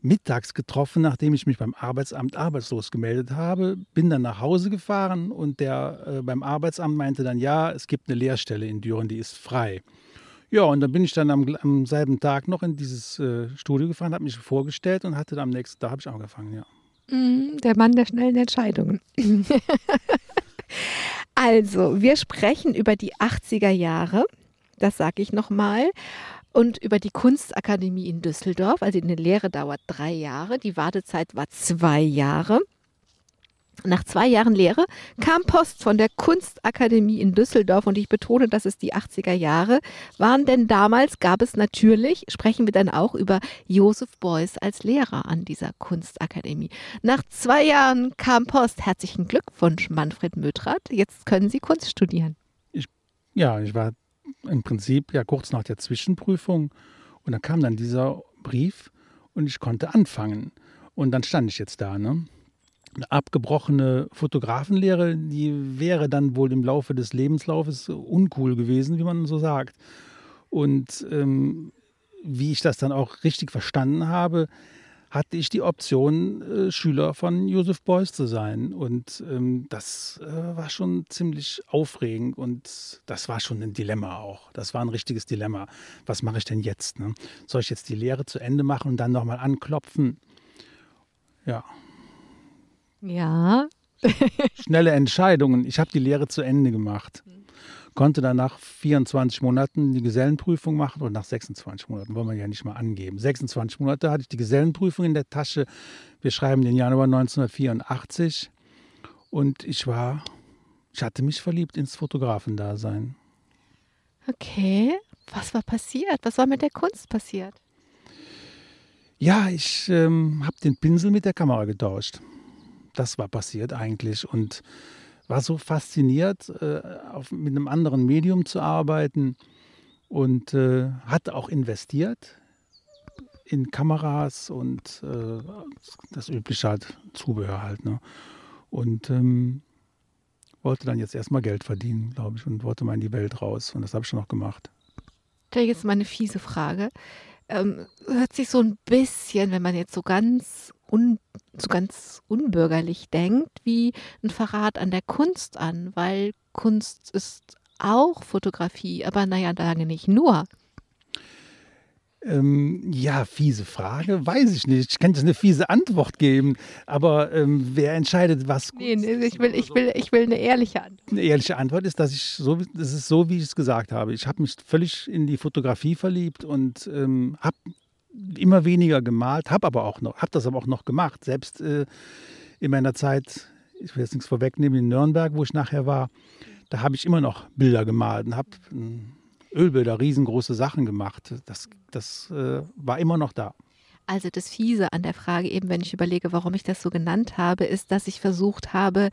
Speaker 3: mittags getroffen, nachdem ich mich beim Arbeitsamt arbeitslos gemeldet habe. Bin dann nach Hause gefahren und der äh, beim Arbeitsamt meinte dann, ja, es gibt eine Lehrstelle in Düren, die ist frei. Ja, und dann bin ich dann am, am selben Tag noch in dieses äh, Studio gefahren, habe mich vorgestellt und hatte dann am nächsten Tag habe ich angefangen, ja.
Speaker 2: Mm, der Mann der schnellen Entscheidungen. also, wir sprechen über die 80er Jahre, das sage ich nochmal, und über die Kunstakademie in Düsseldorf. Also eine Lehre dauert drei Jahre, die Wartezeit war zwei Jahre. Nach zwei Jahren Lehre kam Post von der Kunstakademie in Düsseldorf und ich betone, dass es die 80er Jahre waren, denn damals gab es natürlich, sprechen wir dann auch über Josef Beuys als Lehrer an dieser Kunstakademie. Nach zwei Jahren kam Post. Herzlichen Glückwunsch, Manfred Mödrath. Jetzt können Sie Kunst studieren.
Speaker 3: Ich, ja, ich war im Prinzip ja kurz nach der Zwischenprüfung und dann kam dann dieser Brief und ich konnte anfangen. Und dann stand ich jetzt da, ne? eine abgebrochene Fotografenlehre, die wäre dann wohl im Laufe des Lebenslaufes uncool gewesen, wie man so sagt. Und ähm, wie ich das dann auch richtig verstanden habe, hatte ich die Option, äh, Schüler von Joseph Beuys zu sein. Und ähm, das äh, war schon ziemlich aufregend und das war schon ein Dilemma auch. Das war ein richtiges Dilemma. Was mache ich denn jetzt? Ne? Soll ich jetzt die Lehre zu Ende machen und dann nochmal anklopfen? Ja,
Speaker 2: ja.
Speaker 3: Schnelle Entscheidungen. Ich habe die Lehre zu Ende gemacht. Konnte dann nach 24 Monaten die Gesellenprüfung machen und nach 26 Monaten, wollen wir ja nicht mal angeben. 26 Monate hatte ich die Gesellenprüfung in der Tasche. Wir schreiben den Januar 1984 und ich war, ich hatte mich verliebt ins Fotografendasein.
Speaker 2: Okay, was war passiert? Was war mit der Kunst passiert?
Speaker 3: Ja, ich ähm, habe den Pinsel mit der Kamera getauscht das war passiert eigentlich und war so fasziniert, äh, auf, mit einem anderen Medium zu arbeiten und äh, hat auch investiert in Kameras und äh, das übliche halt, Zubehör halt. Ne? Und ähm, wollte dann jetzt erstmal Geld verdienen, glaube ich, und wollte mal in die Welt raus. Und das habe ich schon noch gemacht.
Speaker 2: Da jetzt mal eine fiese Frage. Ähm, hört sich so ein bisschen, wenn man jetzt so ganz un, so ganz unbürgerlich denkt, wie ein Verrat an der Kunst an, weil Kunst ist auch Fotografie, aber naja, lange nicht nur.
Speaker 3: Ähm, ja, fiese Frage, weiß ich nicht. Ich kann jetzt eine fiese Antwort geben, aber ähm, wer entscheidet, was
Speaker 2: Kunst nee, nee, ich will, ich will, ich will eine ehrliche Antwort.
Speaker 3: Eine ehrliche Antwort ist, dass ich so, das ist so, wie ich es gesagt habe. Ich habe mich völlig in die Fotografie verliebt und ähm, habe immer weniger gemalt, habe aber auch noch, habe das aber auch noch gemacht. Selbst äh, in meiner Zeit, ich will jetzt nichts vorwegnehmen, in Nürnberg, wo ich nachher war, da habe ich immer noch Bilder gemalt und habe äh, Ölbilder, riesengroße Sachen gemacht. Das, das äh, war immer noch da.
Speaker 2: Also das Fiese an der Frage, eben wenn ich überlege, warum ich das so genannt habe, ist, dass ich versucht habe,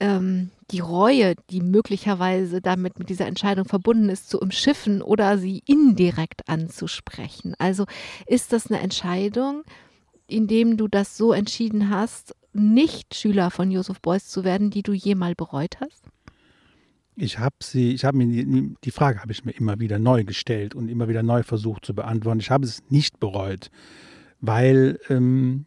Speaker 2: ähm, die Reue, die möglicherweise damit mit dieser Entscheidung verbunden ist, zu umschiffen oder sie indirekt anzusprechen. Also ist das eine Entscheidung, indem du das so entschieden hast, nicht Schüler von Joseph Beuys zu werden, die du jemals bereut hast?
Speaker 3: Ich habe sie, ich habe mir die, die Frage habe ich mir immer wieder neu gestellt und immer wieder neu versucht zu beantworten. Ich habe es nicht bereut, weil ähm,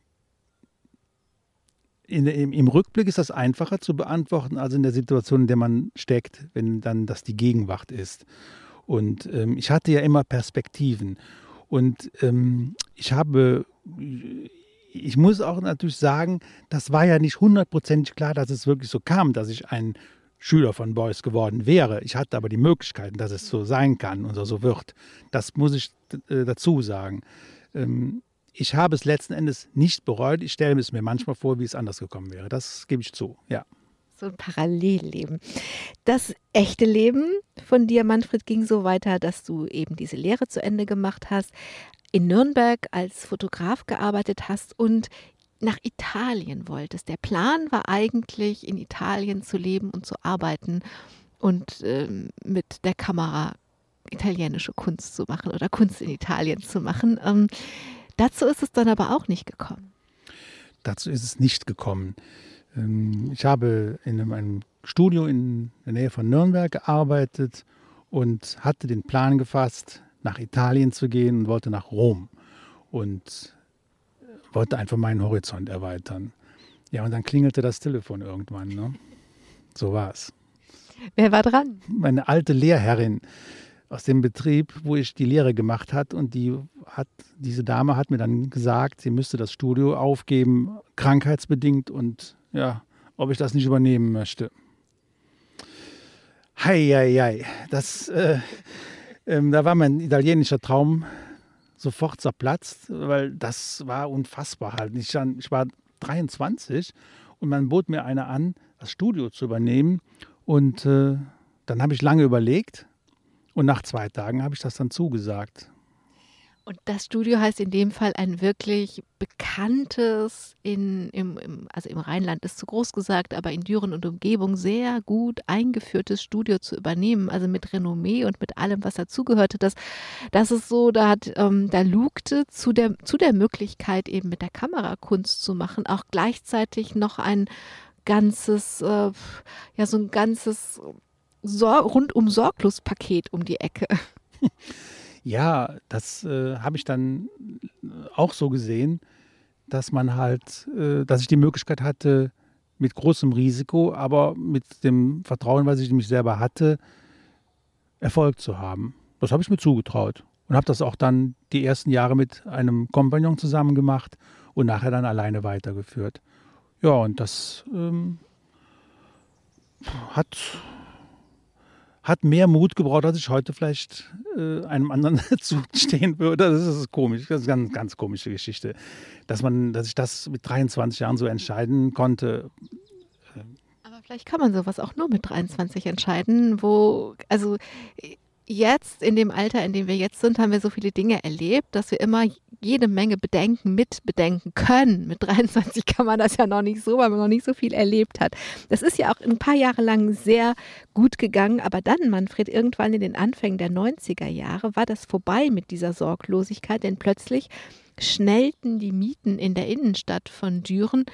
Speaker 3: in, im, im, Rückblick ist das einfacher zu beantworten als in der Situation, in der man steckt, wenn dann das die Gegenwart ist. Und ähm, ich hatte ja immer Perspektiven. Und ähm, ich habe, ich muss auch natürlich sagen, das war ja nicht hundertprozentig klar, dass es wirklich so kam, dass ich ein Schüler von Beuys geworden wäre. Ich hatte aber die Möglichkeiten, dass es so sein kann und so wird. Das muss ich äh, dazu sagen. Ähm, ich habe es letzten Endes nicht bereut. Ich stelle es mir manchmal vor, wie es anders gekommen wäre. Das gebe ich zu, ja.
Speaker 2: So ein Parallelleben. Das echte Leben von dir, Manfred, ging so weiter, dass du eben diese Lehre zu Ende gemacht hast, in Nürnberg als Fotograf gearbeitet hast und nach Italien wolltest. Der Plan war eigentlich, in Italien zu leben und zu arbeiten und ähm, mit der Kamera italienische Kunst zu machen oder Kunst in Italien zu machen. Ähm, Dazu ist es dann aber auch nicht gekommen.
Speaker 3: Dazu ist es nicht gekommen. Ähm, ich habe in einem Studio in der Nähe von Nürnberg gearbeitet und hatte den Plan gefasst, nach Italien zu gehen und wollte nach Rom und wollte einfach meinen Horizont erweitern. Ja, und dann klingelte das Telefon irgendwann. Ne? So war es.
Speaker 2: Wer war dran?
Speaker 3: Meine alte Lehrherrin aus dem Betrieb, wo ich die Lehre gemacht hat und die hat, diese Dame hat mir dann gesagt, sie müsste das Studio aufgeben, krankheitsbedingt und ja, ob ich das nicht übernehmen möchte. Hei, hei, hei. Das, äh, äh, da war mein italienischer Traum sofort zerplatzt, weil das war unfassbar halt. Ich, ich war 23 und man bot mir eine an, das Studio zu übernehmen und äh, dann habe ich lange überlegt und nach zwei Tagen habe ich das dann zugesagt.
Speaker 2: Und das Studio heißt in dem Fall ein wirklich bekanntes, in, im, im, also im Rheinland ist zu groß gesagt, aber in Düren und Umgebung sehr gut eingeführtes Studio zu übernehmen, also mit Renommee und mit allem, was dazugehörte. Das, das ist so, da hat, ähm, da lugte zu der, zu der Möglichkeit, eben mit der Kamera Kunst zu machen, auch gleichzeitig noch ein ganzes, äh, ja, so ein ganzes Sor rundum sorglos Paket um die Ecke.
Speaker 3: Ja, das äh, habe ich dann auch so gesehen, dass man halt, äh, dass ich die Möglichkeit hatte, mit großem Risiko, aber mit dem Vertrauen, was ich in mich selber hatte, Erfolg zu haben. Das habe ich mir zugetraut und habe das auch dann die ersten Jahre mit einem Kompagnon zusammen gemacht und nachher dann alleine weitergeführt. Ja, und das ähm, hat hat mehr Mut gebraucht, als ich heute vielleicht äh, einem anderen zustehen würde. Das ist komisch, das ist eine ganz, ganz komische Geschichte. Dass man, dass ich das mit 23 Jahren so entscheiden konnte.
Speaker 2: Aber vielleicht kann man sowas auch nur mit 23 entscheiden, wo, also jetzt in dem Alter, in dem wir jetzt sind, haben wir so viele Dinge erlebt, dass wir immer jede Menge Bedenken mit bedenken können. Mit 23 kann man das ja noch nicht so, weil man noch nicht so viel erlebt hat. Das ist ja auch ein paar Jahre lang sehr gut gegangen, aber dann, Manfred, irgendwann in den Anfängen der 90er Jahre war das vorbei mit dieser Sorglosigkeit, denn plötzlich schnellten die Mieten in der Innenstadt von Düren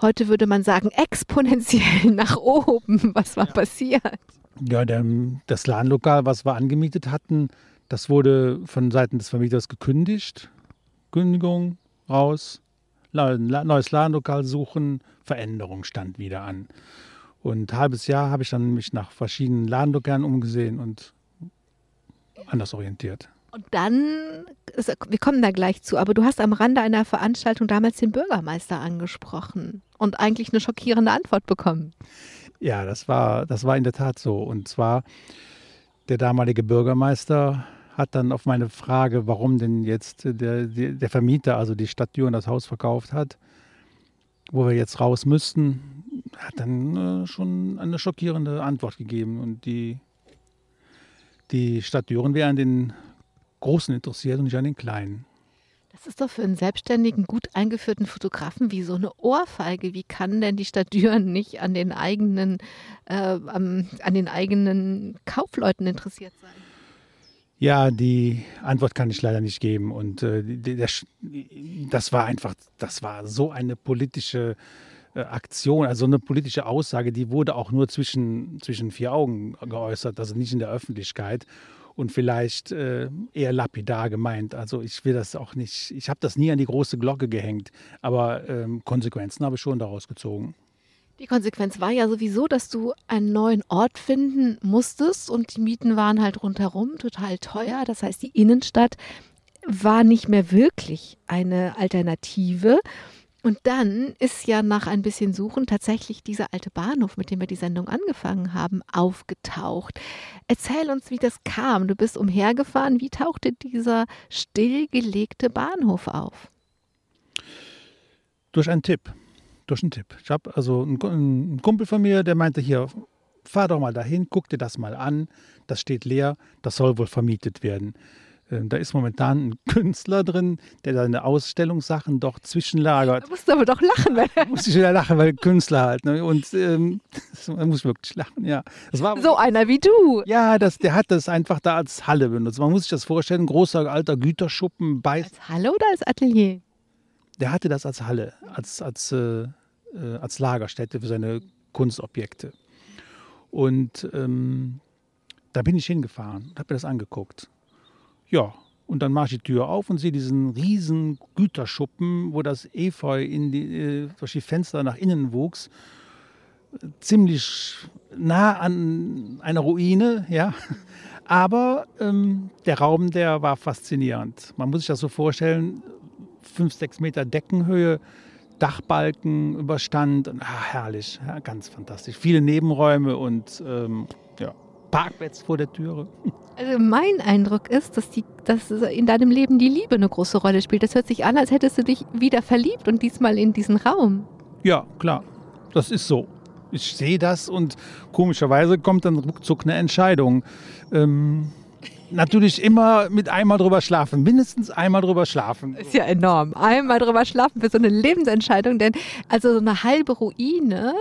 Speaker 2: heute würde man sagen, exponentiell nach oben. Was war ja. passiert?
Speaker 3: Ja, der, das Ladenlokal, was wir angemietet hatten, das wurde von Seiten des Vermieters gekündigt. Kündigung raus, neues Ladenlokal suchen, Veränderung stand wieder an. Und ein halbes Jahr habe ich dann mich nach verschiedenen Ladenlokalen umgesehen und anders orientiert.
Speaker 2: Und dann, wir kommen da gleich zu, aber du hast am Rande einer Veranstaltung damals den Bürgermeister angesprochen und eigentlich eine schockierende Antwort bekommen.
Speaker 3: Ja, das war, das war in der Tat so. Und zwar der damalige Bürgermeister hat dann auf meine Frage, warum denn jetzt der, der Vermieter, also die Stadt Düren, das Haus verkauft hat, wo wir jetzt raus müssten, hat dann äh, schon eine schockierende Antwort gegeben. Und die, die Stadt Düren wäre an den Großen interessiert und nicht an den Kleinen.
Speaker 2: Das ist doch für einen selbstständigen, gut eingeführten Fotografen wie so eine Ohrfeige. Wie kann denn die Stadt Düren nicht an den eigenen, äh, an den eigenen Kaufleuten interessiert sein?
Speaker 3: Ja, die Antwort kann ich leider nicht geben. Und äh, der, das war einfach, das war so eine politische äh, Aktion, also eine politische Aussage, die wurde auch nur zwischen, zwischen vier Augen geäußert, also nicht in der Öffentlichkeit und vielleicht äh, eher lapidar gemeint. Also ich will das auch nicht, ich habe das nie an die große Glocke gehängt, aber ähm, Konsequenzen habe ich schon daraus gezogen.
Speaker 2: Die Konsequenz war ja sowieso, dass du einen neuen Ort finden musstest und die Mieten waren halt rundherum total teuer. Das heißt, die Innenstadt war nicht mehr wirklich eine Alternative. Und dann ist ja nach ein bisschen Suchen tatsächlich dieser alte Bahnhof, mit dem wir die Sendung angefangen haben, aufgetaucht. Erzähl uns, wie das kam. Du bist umhergefahren. Wie tauchte dieser stillgelegte Bahnhof auf?
Speaker 3: Durch einen Tipp. Durch einen Tipp. Ich habe also einen Kumpel von mir, der meinte hier, fahr doch mal dahin, guck dir das mal an. Das steht leer, das soll wohl vermietet werden. Ähm, da ist momentan ein Künstler drin, der seine Ausstellungssachen doch zwischenlagert.
Speaker 2: Da musst du aber doch lachen. Weil
Speaker 3: da muss ich wieder lachen, weil Künstler halt. Ne? Und ähm, da muss ich wirklich lachen, ja.
Speaker 2: Das war, so einer wie du.
Speaker 3: Ja, das, der hat das einfach da als Halle benutzt. Man muss sich das vorstellen, großer alter Güterschuppen. Bei
Speaker 2: als Halle oder als Atelier?
Speaker 3: Der hatte das als Halle, als, als, äh, äh als Lagerstätte für seine Kunstobjekte. Und ähm, da bin ich hingefahren, habe mir das angeguckt. Ja, und dann mache ich die Tür auf und sehe diesen riesen Güterschuppen, wo das Efeu in die, äh, durch die Fenster nach innen wuchs. Ziemlich nah an einer Ruine, ja. Aber ähm, der Raum, der war faszinierend. Man muss sich das so vorstellen, fünf, sechs Meter Deckenhöhe, Dachbalken, Überstand. Und, ah, herrlich, ja, ganz fantastisch. Viele Nebenräume und ähm, ja, Parkplätze vor der Türe.
Speaker 2: Also mein Eindruck ist, dass, die, dass in deinem Leben die Liebe eine große Rolle spielt. Das hört sich an, als hättest du dich wieder verliebt und diesmal in diesen Raum.
Speaker 3: Ja, klar. Das ist so. Ich sehe das und komischerweise kommt dann ruckzuck eine Entscheidung. Ähm, natürlich immer mit einmal drüber schlafen, mindestens einmal drüber schlafen.
Speaker 2: Ist ja enorm. Einmal drüber schlafen für so eine Lebensentscheidung, denn also so eine halbe Ruine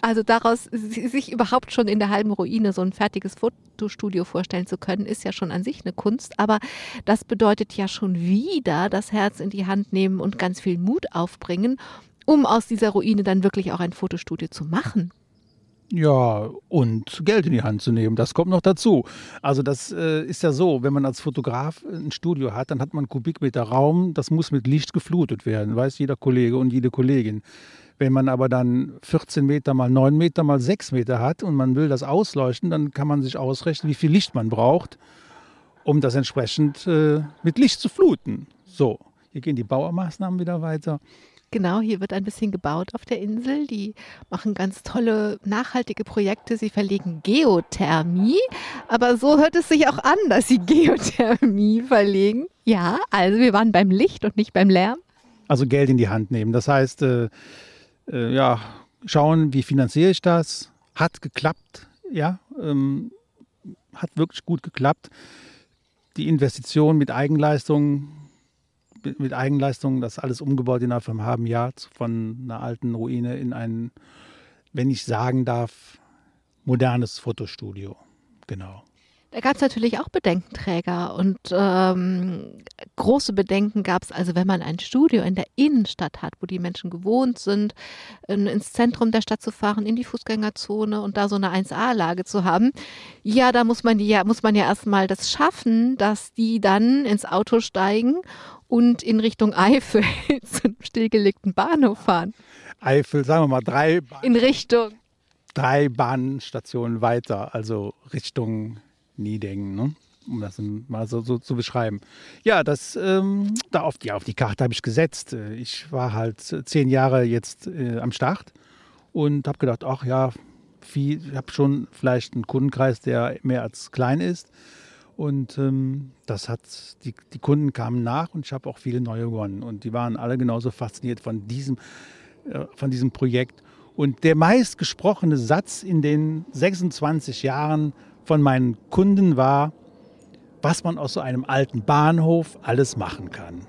Speaker 2: also daraus sich überhaupt schon in der halben Ruine so ein fertiges Fotostudio vorstellen zu können, ist ja schon an sich eine Kunst. Aber das bedeutet ja schon wieder das Herz in die Hand nehmen und ganz viel Mut aufbringen, um aus dieser Ruine dann wirklich auch ein Fotostudio zu machen.
Speaker 3: Ja, und Geld in die Hand zu nehmen, das kommt noch dazu. Also das äh, ist ja so, wenn man als Fotograf ein Studio hat, dann hat man Kubikmeter Raum, das muss mit Licht geflutet werden, weiß jeder Kollege und jede Kollegin. Wenn man aber dann 14 Meter mal 9 Meter mal 6 Meter hat und man will das ausleuchten, dann kann man sich ausrechnen, wie viel Licht man braucht, um das entsprechend äh, mit Licht zu fluten. So, hier gehen die Bauermaßnahmen wieder weiter.
Speaker 2: Genau, hier wird ein bisschen gebaut auf der Insel. Die machen ganz tolle, nachhaltige Projekte. Sie verlegen Geothermie. Aber so hört es sich auch an, dass sie Geothermie verlegen. Ja, also wir waren beim Licht und nicht beim Lärm.
Speaker 3: Also Geld in die Hand nehmen. Das heißt, äh, ja, schauen, wie finanziere ich das. Hat geklappt, ja, ähm, hat wirklich gut geklappt. Die Investition mit Eigenleistung, mit, mit Eigenleistung, das alles umgebaut innerhalb von einem halben Jahr von einer alten Ruine in ein, wenn ich sagen darf, modernes Fotostudio. Genau.
Speaker 2: Da gab es natürlich auch Bedenkenträger und ähm, große Bedenken gab es, also wenn man ein Studio in der Innenstadt hat, wo die Menschen gewohnt sind, in, ins Zentrum der Stadt zu fahren, in die Fußgängerzone und da so eine 1A-Lage zu haben, ja, da muss man, ja, muss man ja erstmal das schaffen, dass die dann ins Auto steigen und in Richtung Eifel zum stillgelegten Bahnhof fahren.
Speaker 3: Eifel, sagen wir mal drei.
Speaker 2: Bahn in Richtung.
Speaker 3: Drei Bahnstationen weiter, also Richtung Niedengen, ne? um das mal so, so, zu beschreiben. Ja, das ähm, da auf, ja, auf die Karte habe ich gesetzt. Äh, ich war halt zehn Jahre jetzt äh, am Start und habe gedacht, ach ja, viel, ich habe schon vielleicht einen Kundenkreis, der mehr als klein ist. Und ähm, das hat, die, die Kunden kamen nach und ich habe auch viele neue gewonnen. Und die waren alle genauso fasziniert von diesem, äh, von diesem Projekt. Und der meistgesprochene Satz in den 26 Jahren von meinen Kunden war, was man aus so einem alten Bahnhof alles machen kann.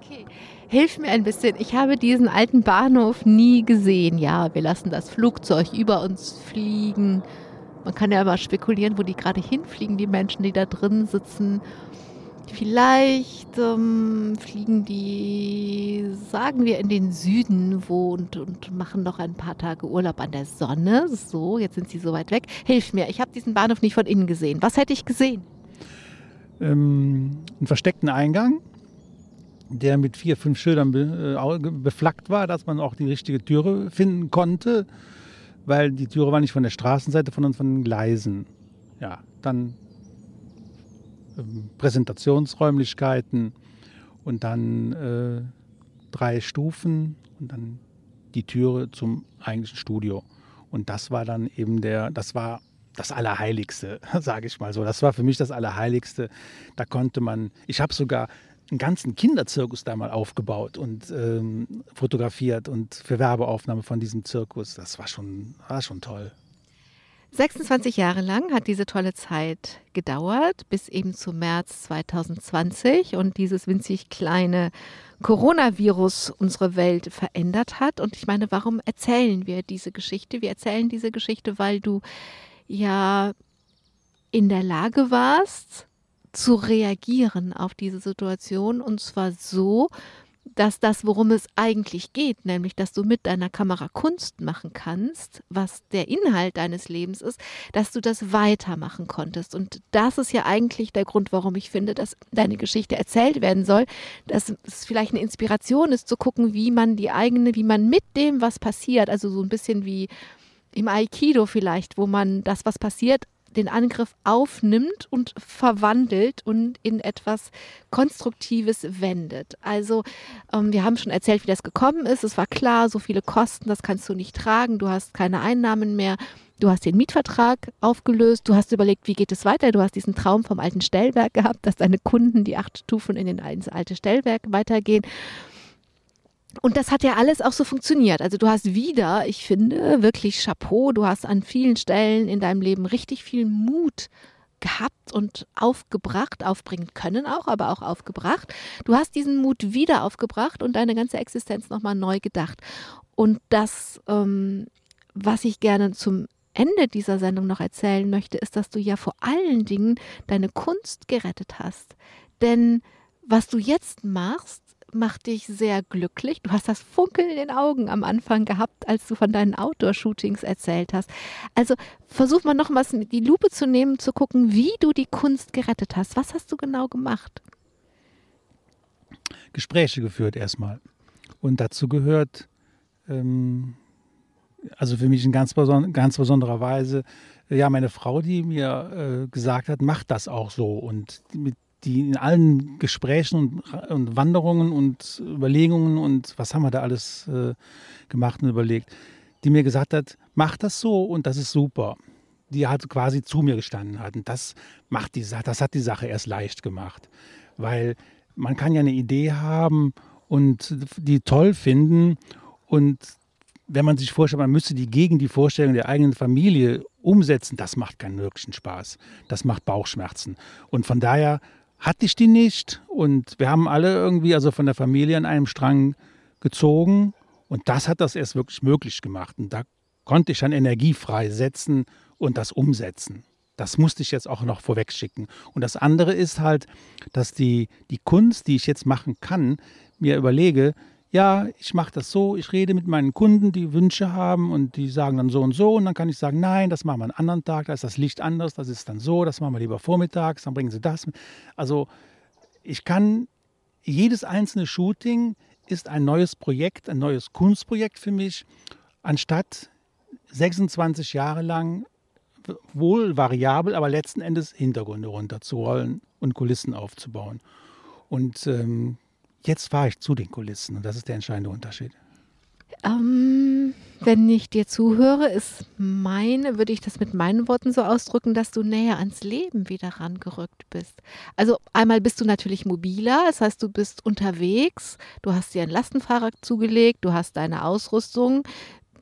Speaker 2: Okay, hilf mir ein bisschen. Ich habe diesen alten Bahnhof nie gesehen. Ja, wir lassen das Flugzeug über uns fliegen. Man kann ja immer spekulieren, wo die gerade hinfliegen, die Menschen, die da drin sitzen. Vielleicht ähm, fliegen die, sagen wir, in den Süden wo und, und machen noch ein paar Tage Urlaub an der Sonne. So, jetzt sind sie so weit weg. Hilf mir, ich habe diesen Bahnhof nicht von innen gesehen. Was hätte ich gesehen?
Speaker 3: Ähm, einen versteckten Eingang, der mit vier, fünf Schildern be, äh, beflaggt war, dass man auch die richtige Türe finden konnte, weil die Türe war nicht von der Straßenseite, sondern von den Gleisen. Ja, dann Präsentationsräumlichkeiten und dann äh, drei Stufen und dann die Türe zum eigentlichen Studio. Und das war dann eben der, das war das Allerheiligste, sage ich mal so. Das war für mich das Allerheiligste. Da konnte man, ich habe sogar einen ganzen Kinderzirkus da mal aufgebaut und ähm, fotografiert und für Werbeaufnahme von diesem Zirkus. Das war schon, war schon toll.
Speaker 2: 26 Jahre lang hat diese tolle Zeit gedauert, bis eben zum März 2020 und dieses winzig kleine Coronavirus unsere Welt verändert hat. Und ich meine, warum erzählen wir diese Geschichte? Wir erzählen diese Geschichte, weil du ja in der Lage warst, zu reagieren auf diese Situation und zwar so, dass das, worum es eigentlich geht, nämlich dass du mit deiner Kamera Kunst machen kannst, was der Inhalt deines Lebens ist, dass du das weitermachen konntest. Und das ist ja eigentlich der Grund, warum ich finde, dass deine Geschichte erzählt werden soll, dass es vielleicht eine Inspiration ist, zu gucken, wie man die eigene, wie man mit dem, was passiert, also so ein bisschen wie im Aikido vielleicht, wo man das, was passiert, den Angriff aufnimmt und verwandelt und in etwas Konstruktives wendet. Also ähm, wir haben schon erzählt, wie das gekommen ist. Es war klar, so viele Kosten, das kannst du nicht tragen, du hast keine Einnahmen mehr. Du hast den Mietvertrag aufgelöst, du hast überlegt, wie geht es weiter. Du hast diesen Traum vom alten Stellwerk gehabt, dass deine Kunden die acht Stufen in den ins alte Stellwerk weitergehen. Und das hat ja alles auch so funktioniert. Also du hast wieder, ich finde, wirklich Chapeau. Du hast an vielen Stellen in deinem Leben richtig viel Mut gehabt und aufgebracht, aufbringen können auch, aber auch aufgebracht. Du hast diesen Mut wieder aufgebracht und deine ganze Existenz nochmal neu gedacht. Und das, ähm, was ich gerne zum Ende dieser Sendung noch erzählen möchte, ist, dass du ja vor allen Dingen deine Kunst gerettet hast. Denn was du jetzt machst, macht dich sehr glücklich. Du hast das Funkeln in den Augen am Anfang gehabt, als du von deinen Outdoor-Shootings erzählt hast. Also versuch mal noch was die Lupe zu nehmen, zu gucken, wie du die Kunst gerettet hast. Was hast du genau gemacht?
Speaker 3: Gespräche geführt erstmal. Und dazu gehört, ähm, also für mich in ganz, beson ganz besonderer Weise, ja, meine Frau, die mir äh, gesagt hat, mach das auch so. Und mit die in allen Gesprächen und, und, Wanderungen und Überlegungen und was haben wir da alles äh, gemacht und überlegt, die mir gesagt hat, mach das so und das ist super. Die hat quasi zu mir gestanden hat. Und das macht die das hat die Sache erst leicht gemacht. Weil man kann ja eine Idee haben und die toll finden und wenn man sich vorstellt, man müsste die gegen die Vorstellung der eigenen Familie umsetzen, das macht keinen wirklichen Spaß. Das macht Bauchschmerzen. Und von daher hatte ich die nicht. Und wir haben alle irgendwie, also von der Familie, an einem Strang gezogen. Und das hat das erst wirklich möglich gemacht. Und da konnte ich dann Energie freisetzen und das umsetzen. Das musste ich jetzt auch noch vorweg schicken. Und das andere ist halt, dass die, die Kunst, die ich jetzt machen kann, mir überlege, ja, ich mache das so, ich rede mit meinen Kunden, die Wünsche haben und die sagen dann so und so und dann kann ich sagen, nein, das machen wir einen anderen Tag, da ist das Licht anders, das ist dann so, das machen wir lieber vormittags, dann bringen sie das. Also ich kann, jedes einzelne Shooting ist ein neues Projekt, ein neues Kunstprojekt für mich, anstatt 26 Jahre lang wohl variabel, aber letzten Endes Hintergründe runterzurollen und Kulissen aufzubauen. Und ähm, Jetzt fahre ich zu den Kulissen und das ist der entscheidende Unterschied.
Speaker 2: Ähm, wenn ich dir zuhöre, ist meine, würde ich das mit meinen Worten so ausdrücken, dass du näher ans Leben wieder rangerückt bist. Also einmal bist du natürlich mobiler, das heißt, du bist unterwegs, du hast dir ein Lastenfahrrad zugelegt, du hast deine Ausrüstung,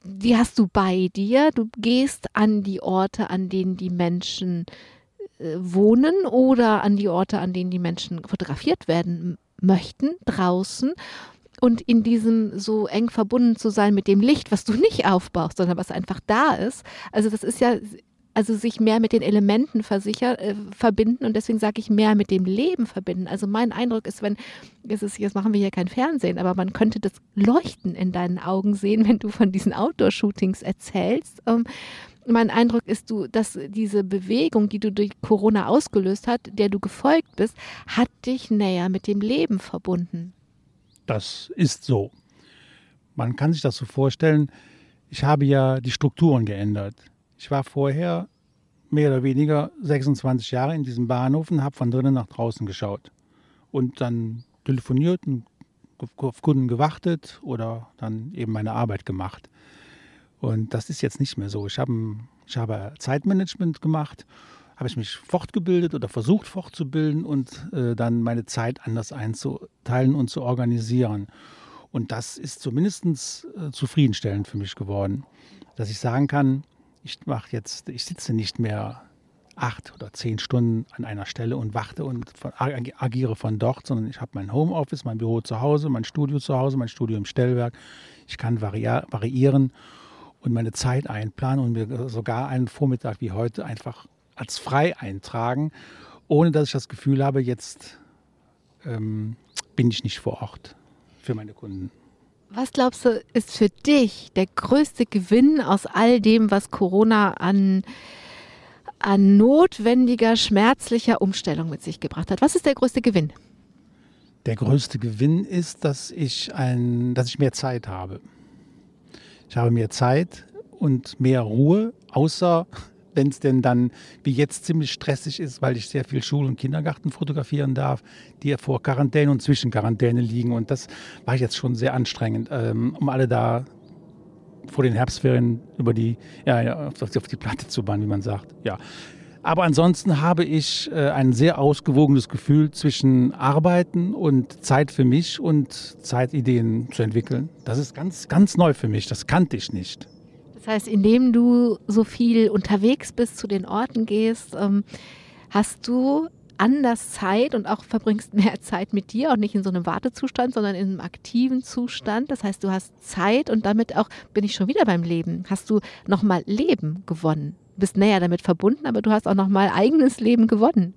Speaker 2: die hast du bei dir, du gehst an die Orte, an denen die Menschen äh, wohnen oder an die Orte, an denen die Menschen fotografiert werden möchten draußen und in diesem so eng verbunden zu sein mit dem Licht, was du nicht aufbaust, sondern was einfach da ist. Also das ist ja also sich mehr mit den Elementen versicher, äh, verbinden und deswegen sage ich mehr mit dem Leben verbinden. Also mein Eindruck ist, wenn, es ist, jetzt machen wir hier kein Fernsehen, aber man könnte das Leuchten in deinen Augen sehen, wenn du von diesen Outdoor-Shootings erzählst. Ähm, mein Eindruck ist, du, dass diese Bewegung, die du durch Corona ausgelöst hast, der du gefolgt bist, hat dich näher mit dem Leben verbunden.
Speaker 3: Das ist so. Man kann sich das so vorstellen, ich habe ja die Strukturen geändert. Ich war vorher mehr oder weniger 26 Jahre in diesem Bahnhof und habe von drinnen nach draußen geschaut. Und dann telefoniert und auf Kunden gewartet oder dann eben meine Arbeit gemacht. Und das ist jetzt nicht mehr so. Ich habe, ich habe Zeitmanagement gemacht, habe ich mich fortgebildet oder versucht fortzubilden und äh, dann meine Zeit anders einzuteilen und zu organisieren. Und das ist zumindest äh, zufriedenstellend für mich geworden, dass ich sagen kann, ich mache jetzt, ich sitze nicht mehr acht oder zehn Stunden an einer Stelle und warte und von, agiere von dort, sondern ich habe mein Homeoffice, mein Büro zu Hause, mein Studio zu Hause, mein Studio im Stellwerk. Ich kann vari variieren und meine Zeit einplanen und mir sogar einen Vormittag wie heute einfach als frei eintragen, ohne dass ich das Gefühl habe, jetzt ähm, bin ich nicht vor Ort für meine Kunden.
Speaker 2: Was glaubst du, ist für dich der größte Gewinn aus all dem, was Corona an, an notwendiger, schmerzlicher Umstellung mit sich gebracht hat? Was ist der größte Gewinn?
Speaker 3: Der größte Gewinn ist, dass ich, ein, dass ich mehr Zeit habe. Ich habe mehr Zeit und mehr Ruhe, außer wenn es denn dann wie jetzt ziemlich stressig ist, weil ich sehr viel Schul- und Kindergarten fotografieren darf, die ja vor Quarantäne und zwischen Quarantäne liegen. Und das war jetzt schon sehr anstrengend, ähm, um alle da vor den Herbstferien über die, ja, auf, die Platte zu bauen, wie man sagt. Ja. Aber ansonsten habe ich äh, ein sehr ausgewogenes Gefühl zwischen Arbeiten und Zeit für mich und Zeitideen zu entwickeln. Das ist ganz, ganz neu für mich. Das kannte ich nicht.
Speaker 2: Das heißt, indem du so viel unterwegs bist, zu den Orten gehst, ähm, hast du anders Zeit und auch verbringst mehr Zeit mit dir und nicht in so einem Wartezustand, sondern in einem aktiven Zustand. Das heißt, du hast Zeit und damit auch bin ich schon wieder beim Leben. Hast du nochmal Leben gewonnen? Bist näher damit verbunden, aber du hast auch noch mal eigenes Leben gewonnen.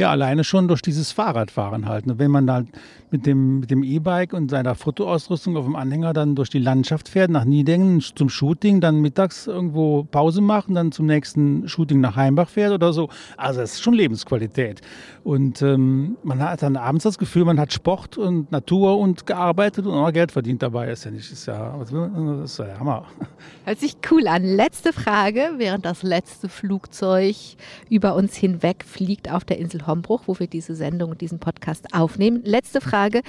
Speaker 3: Ja, alleine schon durch dieses Fahrradfahren halt. Ne? Wenn man da mit dem mit dem E-Bike und seiner Fotoausrüstung auf dem Anhänger dann durch die Landschaft fährt, nach Niedengen zum Shooting, dann mittags irgendwo Pause machen, dann zum nächsten Shooting nach Heimbach fährt oder so. Also es ist schon Lebensqualität. Und ähm, man hat dann abends das Gefühl, man hat Sport und Natur und gearbeitet und auch Geld verdient dabei. Ist ja nicht, ist ja, das ist ja Hammer.
Speaker 2: Hört sich cool an. Letzte Frage, während das letzte Flugzeug über uns hinweg fliegt auf der Insel Hombruch, wo wir diese Sendung und diesen Podcast aufnehmen. Letzte Frage. Frage.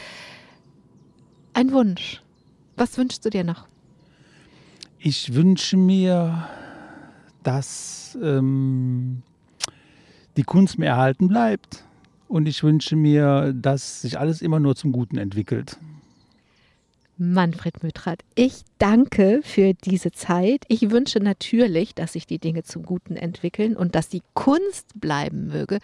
Speaker 2: Ein Wunsch. Was wünschst du dir noch?
Speaker 3: Ich wünsche mir, dass ähm, die Kunst mir erhalten bleibt. Und ich wünsche mir, dass sich alles immer nur zum Guten entwickelt.
Speaker 2: Manfred Mötrat, ich danke für diese Zeit. Ich wünsche natürlich, dass sich die Dinge zum Guten entwickeln und dass die Kunst bleiben möge.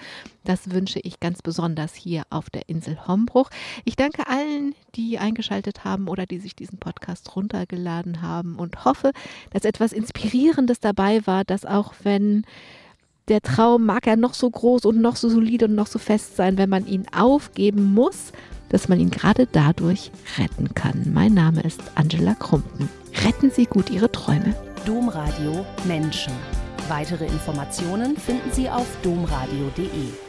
Speaker 2: Das wünsche ich ganz besonders hier auf der Insel Hombruch. Ich danke allen, die eingeschaltet haben oder die sich diesen Podcast runtergeladen haben und hoffe, dass etwas Inspirierendes dabei war, dass auch wenn der Traum mag er noch so groß und noch so solide und noch so fest sein, wenn man ihn aufgeben muss, dass man ihn gerade dadurch retten kann. Mein Name ist Angela Krumpen. Retten Sie gut Ihre Träume.
Speaker 4: Domradio Menschen. Weitere Informationen finden Sie auf domradio.de.